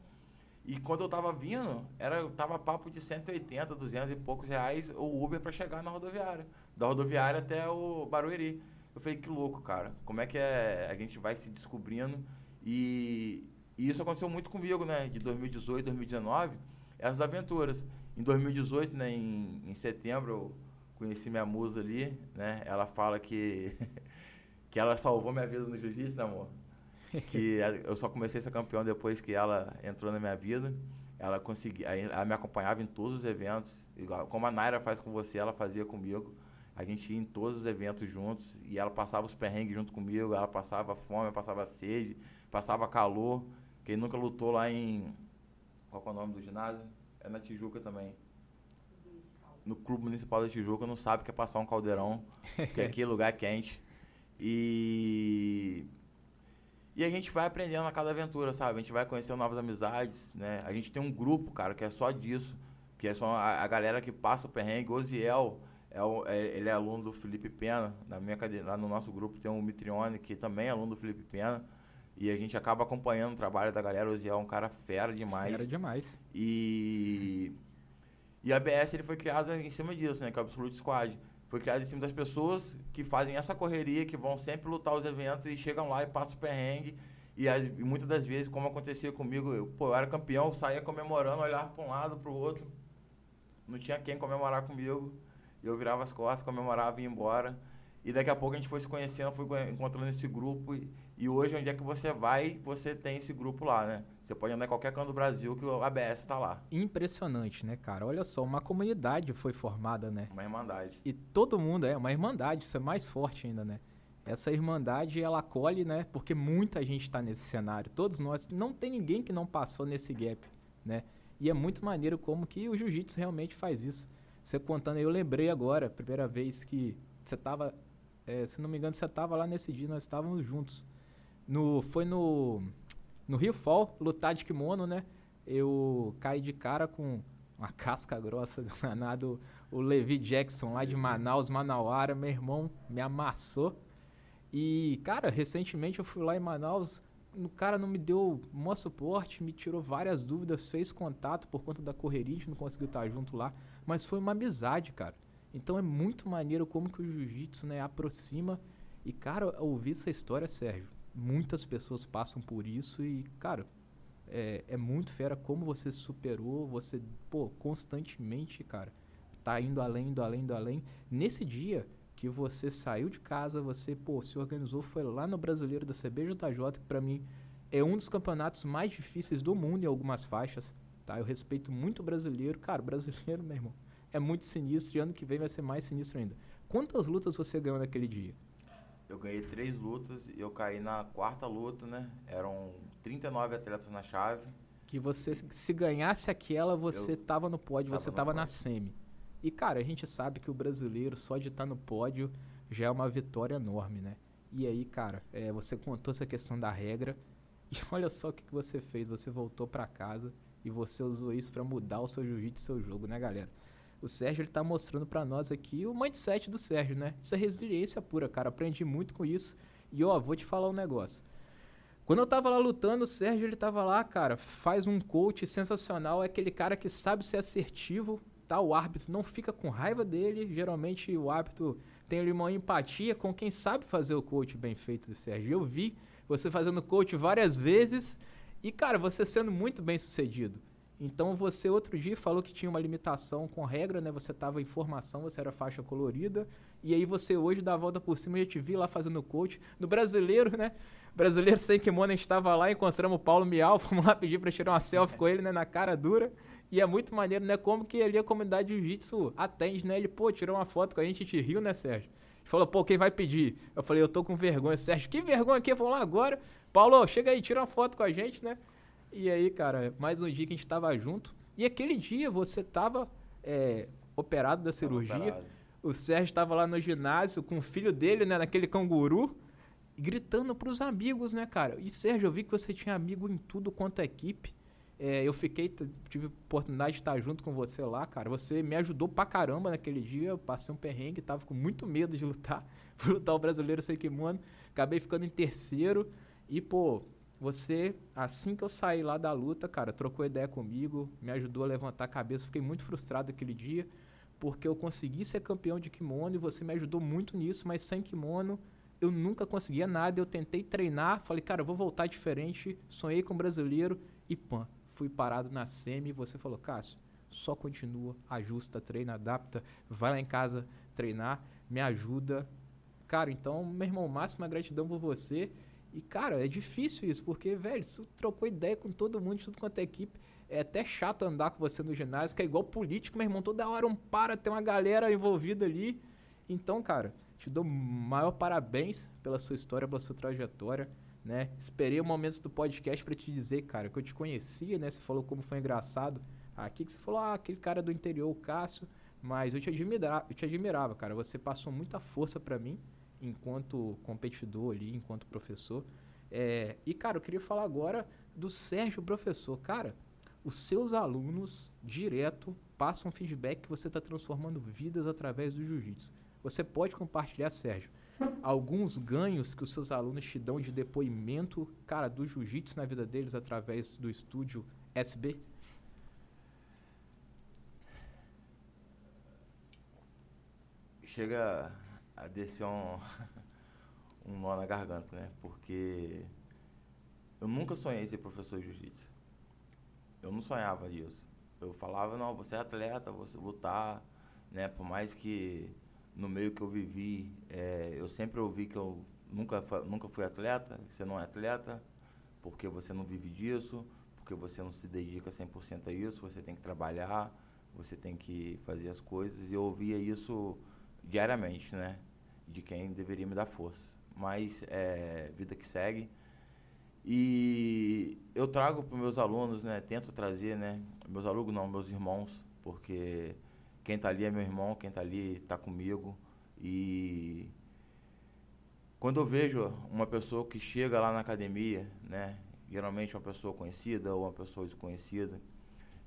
E quando eu tava vindo, era, tava papo de 180, 200 e poucos reais o Uber para chegar na rodoviária. Da rodoviária até o Barueri. Eu falei, que louco, cara. Como é que é, a gente vai se descobrindo? E, e isso aconteceu muito comigo, né? De 2018, 2019, essas aventuras. Em 2018, né, em, em setembro, eu conheci minha musa ali, né? Ela fala que, que ela salvou minha vida no jiu-jitsu, né, amor? que eu só comecei a ser campeão depois que ela entrou na minha vida. Ela conseguia, ela me acompanhava em todos os eventos, igual como a Naira faz com você, ela fazia comigo. A gente ia em todos os eventos juntos e ela passava os perrengues junto comigo, ela passava fome, passava sede, passava calor. Quem nunca lutou lá em. Qual é o nome do ginásio? É na Tijuca também. No Clube Municipal da Tijuca não sabe que é passar um caldeirão, que aqui é lugar quente. E. E a gente vai aprendendo a cada aventura, sabe? A gente vai conhecendo novas amizades, né? A gente tem um grupo, cara, que é só disso. Que é só a, a galera que passa o perrengue. Oziel, é, o, é, ele é aluno do Felipe Pena. Na minha lá no nosso grupo tem o Mitrione, que também é aluno do Felipe Pena. E a gente acaba acompanhando o trabalho da galera. O Zé é um cara fera demais. Fera demais. E, e a ABS ele foi criada em cima disso, né? Que é o Absolute Squad. Foi criado em cima das pessoas que fazem essa correria, que vão sempre lutar os eventos e chegam lá e passam o perrengue. E, as, e muitas das vezes, como acontecia comigo, eu, pô, eu era campeão, eu saía comemorando, olhava para um lado, para o outro. Não tinha quem comemorar comigo eu virava as costas, comemorava e ia embora. E daqui a pouco a gente foi se conhecendo, foi encontrando esse grupo. E, e, hoje, onde é que você vai, você tem esse grupo lá, né? Você pode andar em qualquer canto do Brasil que o ABS está lá. Impressionante, né, cara? Olha só, uma comunidade foi formada, né? Uma irmandade. E todo mundo, é, uma irmandade, isso é mais forte ainda, né? Essa irmandade, ela acolhe, né? Porque muita gente está nesse cenário. Todos nós, não tem ninguém que não passou nesse gap, né? E é muito maneiro como que o jiu-jitsu realmente faz isso. Você contando, eu lembrei agora, primeira vez que você tava, é, se não me engano, você tava lá nesse dia, nós estávamos juntos. No, foi no, no Rio Fall, lutar de kimono, né? Eu caí de cara com uma casca grossa danado, o Levi Jackson lá de Manaus, Manauara, meu irmão me amassou. E, cara, recentemente eu fui lá em Manaus, o cara não me deu maior suporte, me tirou várias dúvidas, fez contato por conta da correria, a gente não conseguiu estar junto lá, mas foi uma amizade, cara. Então é muito maneiro como que o jiu-jitsu, né, aproxima. E, cara, ouvir essa história, Sérgio, muitas pessoas passam por isso e, cara, é, é muito fera como você superou, você, pô, constantemente, cara, tá indo além, indo além, indo além. Nesse dia, que você saiu de casa, você, pô, se organizou, foi lá no Brasileiro da CBJJ, que para mim é um dos campeonatos mais difíceis do mundo em algumas faixas, tá? Eu respeito muito o brasileiro. Cara, brasileiro, meu irmão, é muito sinistro e ano que vem vai ser mais sinistro ainda. Quantas lutas você ganhou naquele dia? Eu ganhei três lutas e eu caí na quarta luta, né? Eram 39 atletas na chave. Que você, se ganhasse aquela, você eu tava no pódio, tava você tava na semi. E, cara, a gente sabe que o brasileiro, só de estar tá no pódio, já é uma vitória enorme, né? E aí, cara, é, você contou essa questão da regra. E olha só o que, que você fez. Você voltou para casa e você usou isso para mudar o seu jiu-jitsu, seu jogo, né, galera? O Sérgio ele tá mostrando para nós aqui o mindset do Sérgio, né? Isso é resiliência pura, cara. Aprendi muito com isso. E ó, vou te falar um negócio. Quando eu tava lá lutando, o Sérgio ele tava lá, cara, faz um coach sensacional, é aquele cara que sabe ser assertivo, tá? O árbitro não fica com raiva dele. Geralmente o árbitro tem ali uma empatia com quem sabe fazer o coach bem feito, Sérgio. Eu vi você fazendo coach várias vezes e, cara, você sendo muito bem sucedido. Então você outro dia falou que tinha uma limitação com regra, né? Você estava em formação, você era faixa colorida. E aí você hoje dá a volta por cima, eu já te vi lá fazendo coach. No brasileiro, né? Brasileiro sem kimono, a gente estava lá, encontramos o Paulo Miau, fomos lá pedir para tirar uma selfie com ele, né? Na cara dura. E é muito maneiro, né? Como que ali a comunidade de jiu-jitsu atende, né? Ele, pô, tirou uma foto com a gente, a gente riu, né, Sérgio? Ele falou, pô, quem vai pedir? Eu falei, eu tô com vergonha. Sérgio, que vergonha aqui? Vamos lá agora. Paulo, chega aí, tira uma foto com a gente, né? E aí, cara, mais um dia que a gente tava junto. E aquele dia você tava é, operado da cirurgia. Operado. O Sérgio tava lá no ginásio com o filho dele, né? Naquele canguru. Gritando pros amigos, né, cara? E Sérgio, eu vi que você tinha amigo em tudo quanto é equipe. É, eu fiquei, tive oportunidade de estar junto com você lá, cara. Você me ajudou pra caramba naquele dia. Eu passei um perrengue, tava com muito medo de lutar. Fui lutar o brasileiro sem kimono. Acabei ficando em terceiro. E, pô, você, assim que eu saí lá da luta, cara, trocou ideia comigo, me ajudou a levantar a cabeça. Fiquei muito frustrado aquele dia, porque eu consegui ser campeão de kimono e você me ajudou muito nisso, mas sem kimono eu nunca conseguia nada. Eu tentei treinar, falei, cara, eu vou voltar diferente. Sonhei com o brasileiro e pã fui parado na semi e você falou, Cássio, só continua, ajusta, treina, adapta, vai lá em casa treinar, me ajuda. Cara, então, meu irmão, máxima gratidão por você. E, cara, é difícil isso, porque, velho, você trocou ideia com todo mundo, tudo quanto é equipe. É até chato andar com você no ginásio, que é igual político, meu irmão. Toda hora um para, tem uma galera envolvida ali. Então, cara, te dou maior parabéns pela sua história, pela sua trajetória né? Esperei o momento do podcast para te dizer, cara, que eu te conhecia, né? Você falou como foi engraçado aqui, que você falou, ah, aquele cara do interior, o Cássio, mas eu te admirava, eu te admirava, cara. Você passou muita força para mim enquanto competidor ali, enquanto professor. É, e, cara, eu queria falar agora do Sérgio Professor. Cara, os seus alunos direto passam feedback que você está transformando vidas através do jiu-jitsu. Você pode compartilhar, Sérgio, alguns ganhos que os seus alunos te dão de depoimento, cara, do jiu-jitsu na vida deles através do estúdio SB? Chega a descer um, um nó na garganta, né? Porque eu nunca sonhei ser professor de jiu-jitsu. Eu não sonhava disso. Eu falava, não, você é atleta, você lutar, né? Por mais que no meio que eu vivi, é, eu sempre ouvi que eu nunca, nunca fui atleta, você não é atleta, porque você não vive disso, porque você não se dedica 100% a isso, você tem que trabalhar, você tem que fazer as coisas, e eu ouvia isso diariamente, né, de quem deveria me dar força. Mas, é, vida que segue, e eu trago para meus alunos, né, tento trazer, né, meus alunos não, meus irmãos, porque quem está ali é meu irmão, quem está ali está comigo. E quando eu vejo uma pessoa que chega lá na academia, né, geralmente uma pessoa conhecida ou uma pessoa desconhecida,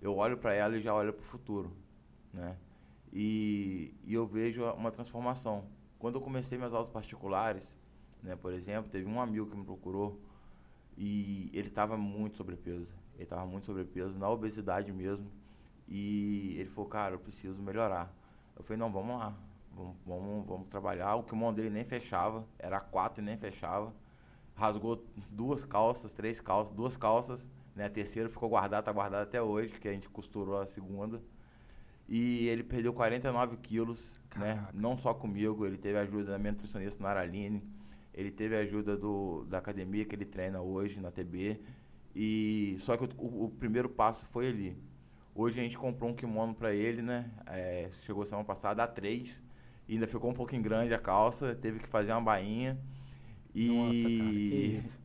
eu olho para ela e já olho para o futuro, né? E, e eu vejo uma transformação. Quando eu comecei minhas aulas particulares, né, por exemplo, teve um amigo que me procurou e ele estava muito sobrepeso. Ele estava muito sobrepeso, na obesidade mesmo. E ele falou, cara, eu preciso melhorar. Eu falei, não, vamos lá. Vamos, vamos, vamos trabalhar. O kimono dele nem fechava, era quatro e nem fechava. Rasgou duas calças, três calças, duas calças. Né? A terceira ficou guardada, tá guardada até hoje, que a gente costurou a segunda. E ele perdeu 49 quilos, né? Não só comigo, ele teve ajuda da minha nutricionista Naraline, ele teve ajuda do, da academia que ele treina hoje na TB. E só que o, o, o primeiro passo foi ali. Hoje a gente comprou um kimono para ele, né? É, chegou semana passada a três. Ainda ficou um pouquinho grande a calça, teve que fazer uma bainha. E, Nossa, cara,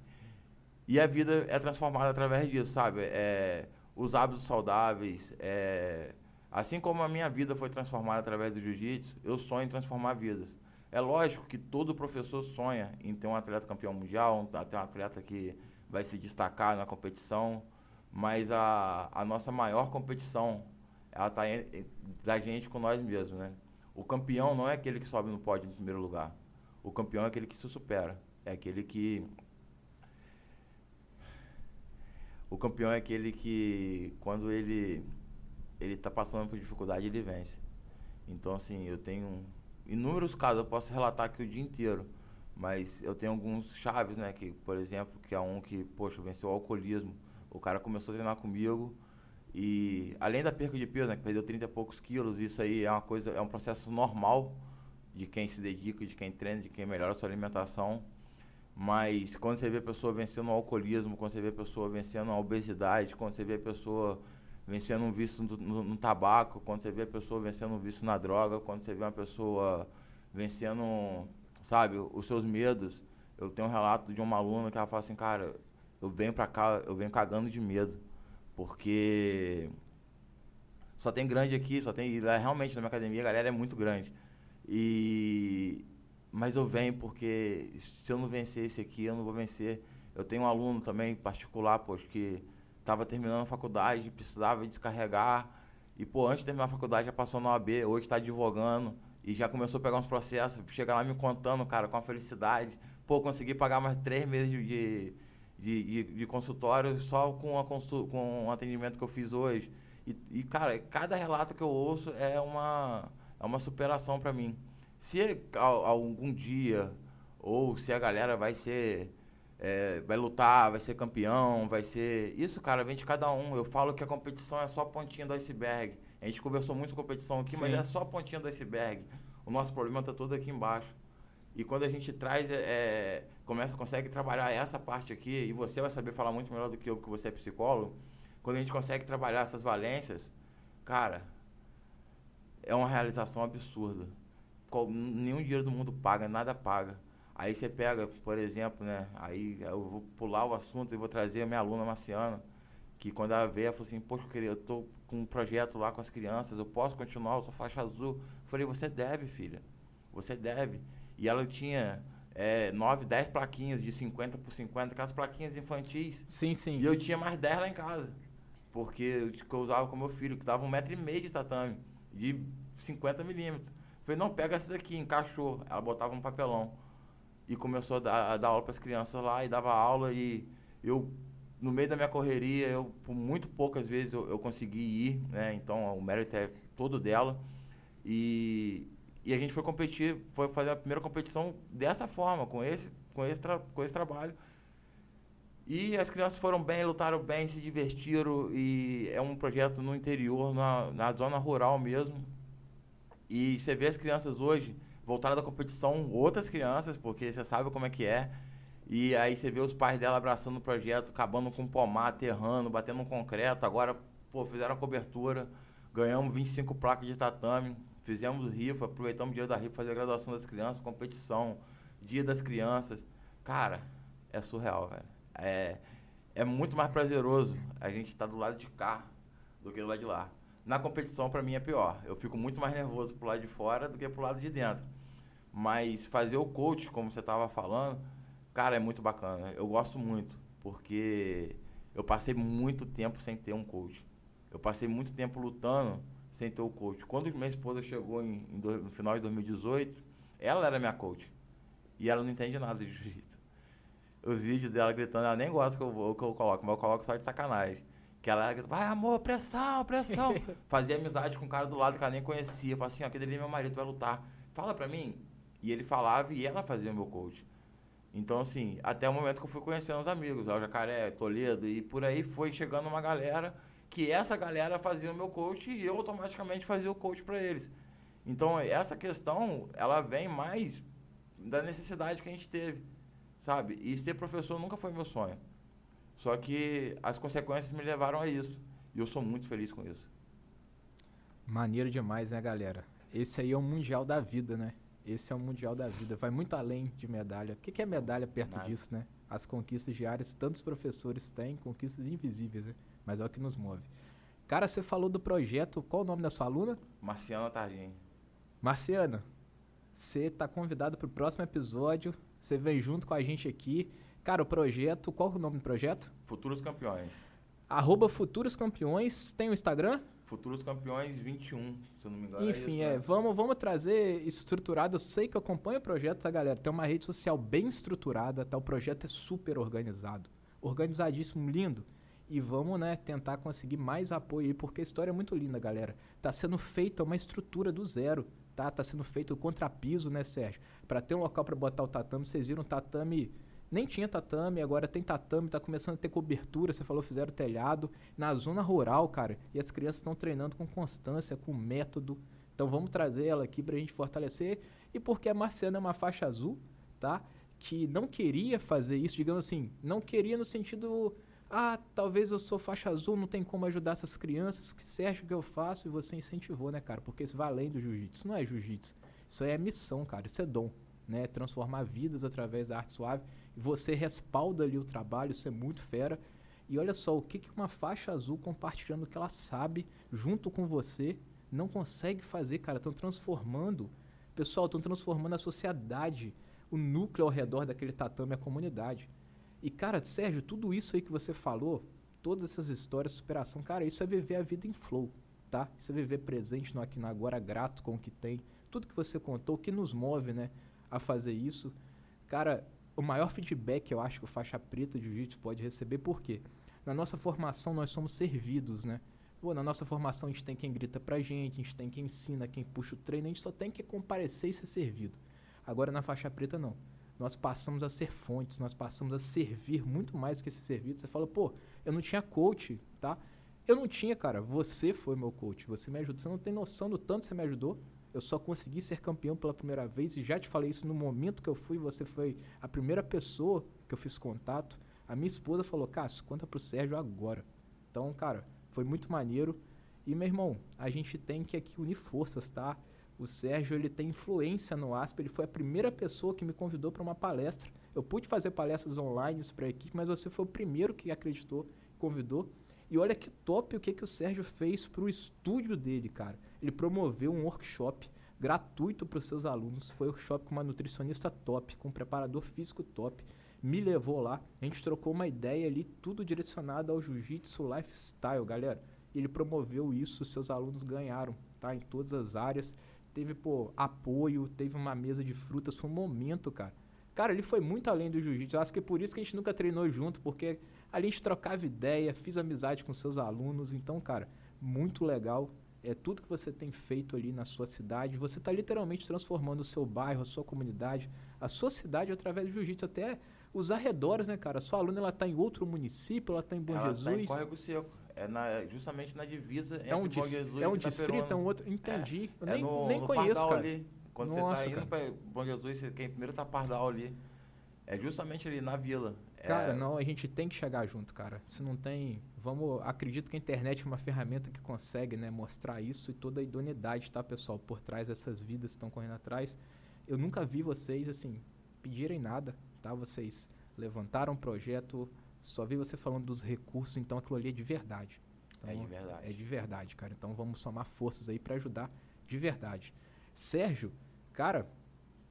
e a vida é transformada através disso, sabe? É, os hábitos saudáveis, é, assim como a minha vida foi transformada através do jiu-jitsu, eu sonho em transformar vidas. É lógico que todo professor sonha em ter um atleta campeão mundial, ter um atleta que vai se destacar na competição mas a, a nossa maior competição ela está da gente com nós mesmos, né? O campeão não é aquele que sobe no pódio em primeiro lugar. O campeão é aquele que se supera. É aquele que. O campeão é aquele que, quando ele ele está passando por dificuldade, ele vence. Então, assim, eu tenho inúmeros casos, eu posso relatar aqui o dia inteiro. Mas eu tenho alguns chaves, né? Que, por exemplo, que é um que, poxa, venceu o alcoolismo o cara começou a treinar comigo E além da perca de peso, né, que perdeu 30 e poucos quilos, isso aí é uma coisa, é um processo normal de quem se dedica, de quem treina, de quem melhora a sua alimentação. Mas quando você vê a pessoa vencendo o alcoolismo, quando você vê a pessoa vencendo a obesidade, quando você vê a pessoa vencendo um vício no, no, no, tabaco, quando você vê a pessoa vencendo um vício na droga, quando você vê uma pessoa vencendo, sabe, os seus medos. Eu tenho um relato de uma aluna que ela fala assim, cara, eu venho pra cá, eu venho cagando de medo. Porque só tem grande aqui, só tem. Realmente na minha academia a galera é muito grande. E. Mas eu venho porque se eu não vencer esse aqui, eu não vou vencer. Eu tenho um aluno também particular, pois, que estava terminando a faculdade, precisava descarregar. E, pô, antes de terminar a faculdade já passou na OAB, hoje está advogando e já começou a pegar uns processos, chega lá me contando, cara, com a felicidade. Pô, consegui pagar mais três meses de, de, de, de consultório só com, a consul, com o atendimento que eu fiz hoje. E, e, cara, cada relato que eu ouço é uma, é uma superação para mim. Se algum dia, ou se a galera vai ser é, vai lutar, vai ser campeão, vai ser. Isso, cara, vem de cada um. Eu falo que a competição é só a pontinha do iceberg. A gente conversou muito sobre competição aqui, Sim. mas é só a pontinha do iceberg. O nosso problema está todo aqui embaixo. E quando a gente traz, é, é, começa, consegue trabalhar essa parte aqui, e você vai saber falar muito melhor do que eu, porque você é psicólogo. Quando a gente consegue trabalhar essas valências, cara, é uma realização absurda. Nenhum dinheiro do mundo paga, nada paga. Aí você pega, por exemplo, né? Aí eu vou pular o assunto e vou trazer a minha aluna Marciana, que quando ela veio, ela falou assim, poxa, eu tô com um projeto lá com as crianças, eu posso continuar, eu sou faixa azul. Eu falei, você deve, filha. Você deve. E ela tinha é, 9, 10 plaquinhas de 50 por 50, aquelas plaquinhas infantis. Sim, sim. E eu tinha mais 10 lá em casa. Porque eu usava com meu filho, que dava um metro e meio de tatame, de 50 milímetros. Falei, não, pega essas aqui, encaixou. Ela botava um papelão e começou a dar, a dar aula para as crianças lá e dava aula e eu no meio da minha correria eu por muito poucas vezes eu, eu consegui ir né então o mérito é todo dela e, e a gente foi competir foi fazer a primeira competição dessa forma com esse com esse com esse trabalho e as crianças foram bem lutaram bem se divertiram e é um projeto no interior na, na zona rural mesmo e você vê as crianças hoje voltaram da competição outras crianças, porque você sabe como é que é. E aí você vê os pais dela abraçando o projeto, acabando com pomar, aterrando, batendo um concreto. Agora, pô, fizeram a cobertura, ganhamos 25 placas de tatame, fizemos rifa, aproveitamos o dia da rifa fazer a graduação das crianças, competição, dia das crianças. Cara, é surreal, velho. É, é muito mais prazeroso a gente estar tá do lado de cá do que do lado de lá. Na competição, para mim, é pior. Eu fico muito mais nervoso pro lado de fora do que pro lado de dentro. Mas fazer o coach, como você estava falando, cara, é muito bacana. Eu gosto muito, porque eu passei muito tempo sem ter um coach. Eu passei muito tempo lutando sem ter o coach. Quando minha esposa chegou em, em do, no final de 2018, ela era minha coach. E ela não entende nada de jiu-jitsu. Os vídeos dela gritando, ela nem gosta que eu, que eu coloco, mas eu coloco só de sacanagem. Que ela era, vai amor, pressão, pressão. Fazia amizade com um cara do lado que ela nem conhecia. Falava assim, ó, aquele ali é meu marido, vai lutar. Fala pra mim, e ele falava e ela fazia meu coach. Então, assim, até o momento que eu fui conhecendo os amigos, o Jacaré, Toledo, e por aí foi chegando uma galera que essa galera fazia o meu coach e eu automaticamente fazia o coach para eles. Então, essa questão, ela vem mais da necessidade que a gente teve, sabe? E ser professor nunca foi meu sonho. Só que as consequências me levaram a isso. E eu sou muito feliz com isso. Maneiro demais, né, galera? Esse aí é o mundial da vida, né? Esse é o Mundial da Vida. Vai muito além de medalha. O que é medalha perto Nada. disso, né? As conquistas diárias, tantos professores têm, conquistas invisíveis, né? Mas é o que nos move. Cara, você falou do projeto. Qual o nome da sua aluna? Marciana Tardim. Marciana, você está convidado para o próximo episódio. Você vem junto com a gente aqui. Cara, o projeto. Qual é o nome do projeto? Futuros Campeões. Arroba Futuros Campeões. Tem o Instagram? Futuros Campeões 21, se eu não me engano. É Enfim, é, isso, é né? vamos, vamos trazer estruturado. Eu sei que eu acompanho o projeto, tá, galera? Tem uma rede social bem estruturada, tá? O projeto é super organizado. Organizadíssimo, lindo. E vamos, né, tentar conseguir mais apoio aí, porque a história é muito linda, galera. Tá sendo feita uma estrutura do zero, tá? Tá sendo feito o contrapiso, né, Sérgio? Para ter um local para botar o tatame, vocês viram o tatame Nem tinha tatame, agora tem tatame, tá começando a ter cobertura. Você falou, fizeram telhado. Na zona rural, cara, e as crianças estão treinando com constância, com método. Então vamos trazer ela aqui pra gente fortalecer. E porque a Marciana é uma faixa azul, tá? Que não queria fazer isso, digamos assim, não queria no sentido. Ah, talvez eu sou faixa azul, não tem como ajudar essas crianças. Que Sérgio que eu faço? E você incentivou, né, cara? Porque isso vai além do jiu-jitsu. Isso não é jiu-jitsu. Isso é missão, cara. Isso é dom. Né, transformar vidas através da arte suave. Você respalda ali o trabalho, isso é muito fera. E olha só, o que, que uma faixa azul compartilhando o que ela sabe junto com você não consegue fazer, cara. Estão transformando, pessoal, estão transformando a sociedade, o núcleo ao redor daquele tatame, a comunidade. E, cara, Sérgio, tudo isso aí que você falou, todas essas histórias superação, cara, isso é viver a vida em flow, tá? Isso é viver presente no aqui no agora, grato com o que tem. Tudo que você contou, o que nos move, né? a fazer isso. Cara, o maior feedback eu acho que o faixa preta de jiu-jitsu pode receber, por quê? Na nossa formação nós somos servidos, né? Pô, na nossa formação a gente tem quem grita pra gente, a gente tem quem ensina, quem puxa o treino, a gente só tem que comparecer e ser servido. Agora na faixa preta não. Nós passamos a ser fontes, nós passamos a servir muito mais que ser servido. Você fala, pô, eu não tinha coach, tá? Eu não tinha, cara. Você foi meu coach, você me ajudou. Você não tem noção do tanto que você me ajudou. Eu só consegui ser campeão pela primeira vez e já te falei isso no momento que eu fui. Você foi a primeira pessoa que eu fiz contato. A minha esposa falou: Cássio, conta pro Sérgio agora. Então, cara, foi muito maneiro. E, meu irmão, a gente tem que aqui unir forças, tá? O Sérgio, ele tem influência no ASP. Ele foi a primeira pessoa que me convidou para uma palestra. Eu pude fazer palestras online para a equipe, mas você foi o primeiro que acreditou, convidou. E olha que top o que, que o Sérgio fez para o estúdio dele, cara. Ele promoveu um workshop gratuito para os seus alunos. Foi um workshop com uma nutricionista top, com um preparador físico top. Me levou lá, a gente trocou uma ideia ali, tudo direcionado ao jiu-jitsu lifestyle, galera. Ele promoveu isso, seus alunos ganharam, tá? Em todas as áreas. Teve, pô, apoio, teve uma mesa de frutas, foi um momento, cara. Cara, ele foi muito além do jiu-jitsu. Acho que é por isso que a gente nunca treinou junto, porque a gente trocava ideia, fiz amizade com seus alunos. Então, cara, muito legal. É tudo que você tem feito ali na sua cidade. Você está literalmente transformando o seu bairro, a sua comunidade, a sua cidade através do jiu-jitsu. Até os arredores, né, cara? A sua aluna ela está em outro município, ela está em Bom ela Jesus. Tá em Córrego Seco. É na, justamente na divisa é um entre Bom Jesus É um distrito, é um outro. Entendi. É, Eu nem, é no, nem no conheço, Pardal cara. ali. Quando Nossa, você tá indo para Bom Jesus, você, quem primeiro tá Pardal ali. É justamente ali na vila. É, Cara, não, a gente tem que chegar junto, cara. Se não tem, vamos, acredito que a internet é uma ferramenta que consegue, né, mostrar isso e toda a idoneidade, tá, pessoal, por trás dessas vidas que estão correndo atrás. Eu nunca vi vocês assim pedirem nada, tá? Vocês levantaram um projeto, só vi você falando dos recursos, então aquilo ali é de verdade. Então, É de verdade. É de verdade, cara. Então vamos somar forças aí para ajudar de verdade. Sérgio, cara,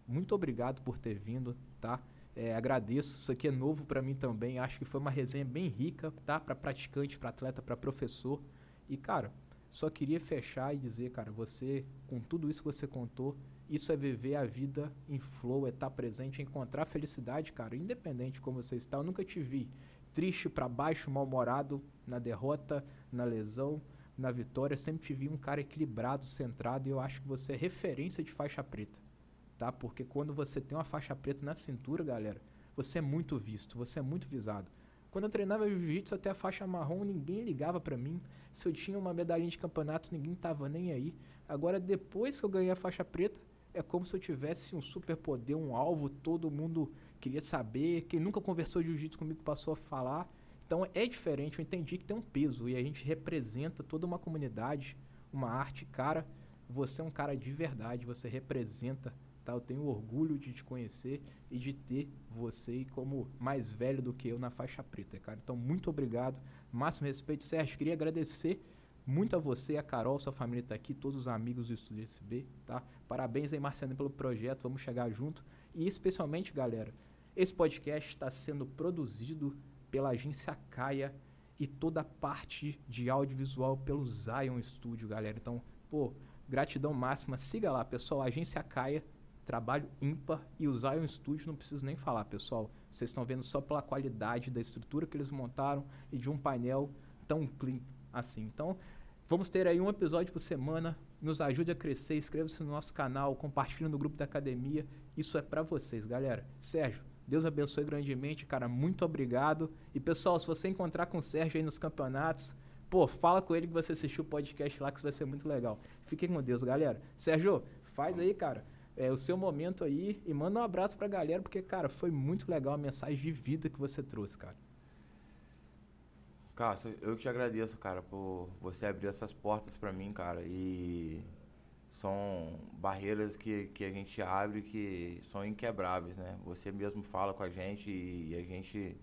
muito obrigado por ter vindo, tá? É, agradeço. Isso aqui é novo para mim também. Acho que foi uma resenha bem rica, tá? Para praticante, para atleta, para professor. E cara, só queria fechar e dizer, cara, você com tudo isso que você contou, isso é viver a vida em flow, é estar presente, é encontrar felicidade, cara, independente de como você está. Eu nunca te vi triste para baixo, mal-humorado na derrota, na lesão, na vitória. Sempre te vi um cara equilibrado, centrado e eu acho que você é referência de faixa preta tá? Porque quando você tem uma faixa preta na cintura, galera, você é muito visto, você é muito visado. Quando eu treinava jiu-jitsu até a faixa marrom, ninguém ligava pra mim. Se eu tinha uma medalhinha de campeonato, ninguém tava nem aí. Agora, depois que eu ganhei a faixa preta, é como se eu tivesse um superpoder, um alvo, todo mundo queria saber. Quem nunca conversou de jiu-jitsu comigo passou a falar. Então é diferente, eu entendi que tem um peso e a gente representa toda uma comunidade, uma arte. Cara, você é um cara de verdade, você representa Tá? Eu tenho orgulho de te conhecer e de ter você como mais velho do que eu na faixa preta, cara. Então, muito obrigado. Máximo respeito. Sérgio, queria agradecer muito a você, a Carol, sua família está aqui, todos os amigos do Estúdio SB, tá? Parabéns aí, Marciano, pelo projeto. Vamos chegar junto. E especialmente, galera, esse podcast está sendo produzido pela agência Caia e toda a parte de audiovisual pelo Zion Studio, galera. Então, pô, gratidão máxima. Siga lá, pessoal, agência Caia trabalho ímpar e o Zion Studio não preciso nem falar, pessoal. Vocês estão vendo só pela qualidade da estrutura que eles montaram e de um painel tão clean assim. Então, vamos ter aí um episódio por semana. Nos ajude a crescer, inscreva-se no nosso canal, compartilhe no grupo da academia. Isso é para vocês, galera. Sérgio, Deus abençoe grandemente, cara. Muito obrigado. E pessoal, se você encontrar com o Sérgio aí nos campeonatos, pô, fala com ele que você assistiu o podcast lá, que isso vai ser muito legal. Fiquem com Deus, galera. Sérgio, faz aí, cara, é, o seu momento aí e manda um abraço pra galera, porque, cara, foi muito legal a mensagem de vida que você trouxe, cara. Cássio, eu te agradeço, cara, por você abrir essas portas para mim, cara. E são barreiras que, que a gente abre que são inquebráveis, né? Você mesmo fala com a gente e, a gente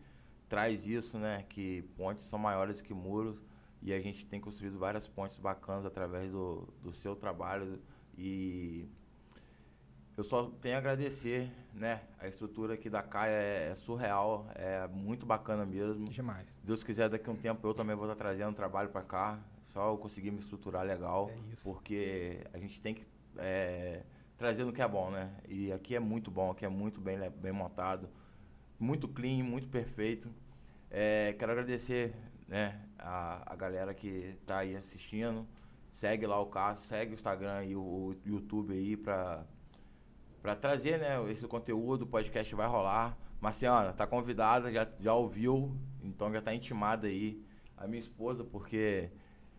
traz isso, né? Que pontes são maiores que muros e a gente tem construído várias pontes bacanas através do, do seu trabalho e eu só tenho a agradecer, né? A estrutura aqui da Caia é, é, surreal, é muito bacana mesmo. Demais. Deus quiser, daqui a um tempo eu também vou estar trazendo trabalho para cá. Só eu conseguir me estruturar legal. É isso. Porque a gente tem que é, trazer no que é bom, né? E aqui é muito bom, aqui é muito bem, bem montado. Muito clean, muito perfeito. É, quero agradecer né, a, a galera que está aí assistindo. Segue lá o Cássio, segue o Instagram e o, o YouTube aí para para trazer, né, esse conteúdo, o podcast vai rolar. Marciana, tá convidada, já, já ouviu, então já tá intimada aí. A minha esposa, porque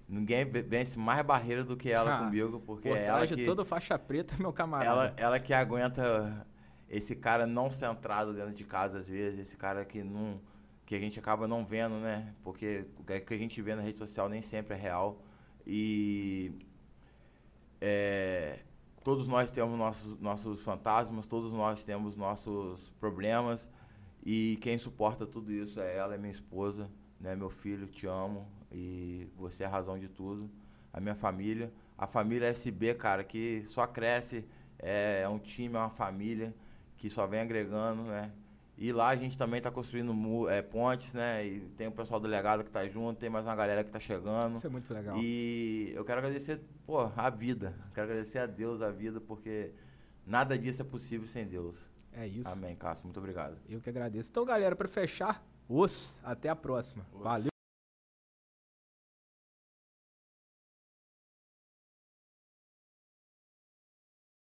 ninguém vence mais barreira do que ela ah, comigo, porque Pô, ela que... toda faixa preta, meu camarada. Ela, ela que aguenta esse cara não centrado dentro de casa às vezes, esse cara que não que a gente acaba não vendo, né? Porque o que a gente vê na rede social nem sempre é real. E é, todos nós temos nossos, nossos fantasmas, todos nós temos nossos problemas. E quem suporta tudo isso é ela, é minha esposa, né, meu filho, te amo. E você é a razão de tudo, a minha família, a família SB, cara, que só cresce, é, é um time, é uma família que só vem agregando, né, e lá a gente também está construindo é, pontes, né? E tem o pessoal do legado que está junto, tem mais uma galera que está chegando. Isso é muito legal. E eu quero agradecer, pô, a vida. Quero agradecer a Deus a vida, porque nada disso é possível sem Deus. É isso. Amém, Cássio. Muito obrigado. Eu que agradeço. Então, galera, para fechar, os. Até a próxima. Os. Valeu.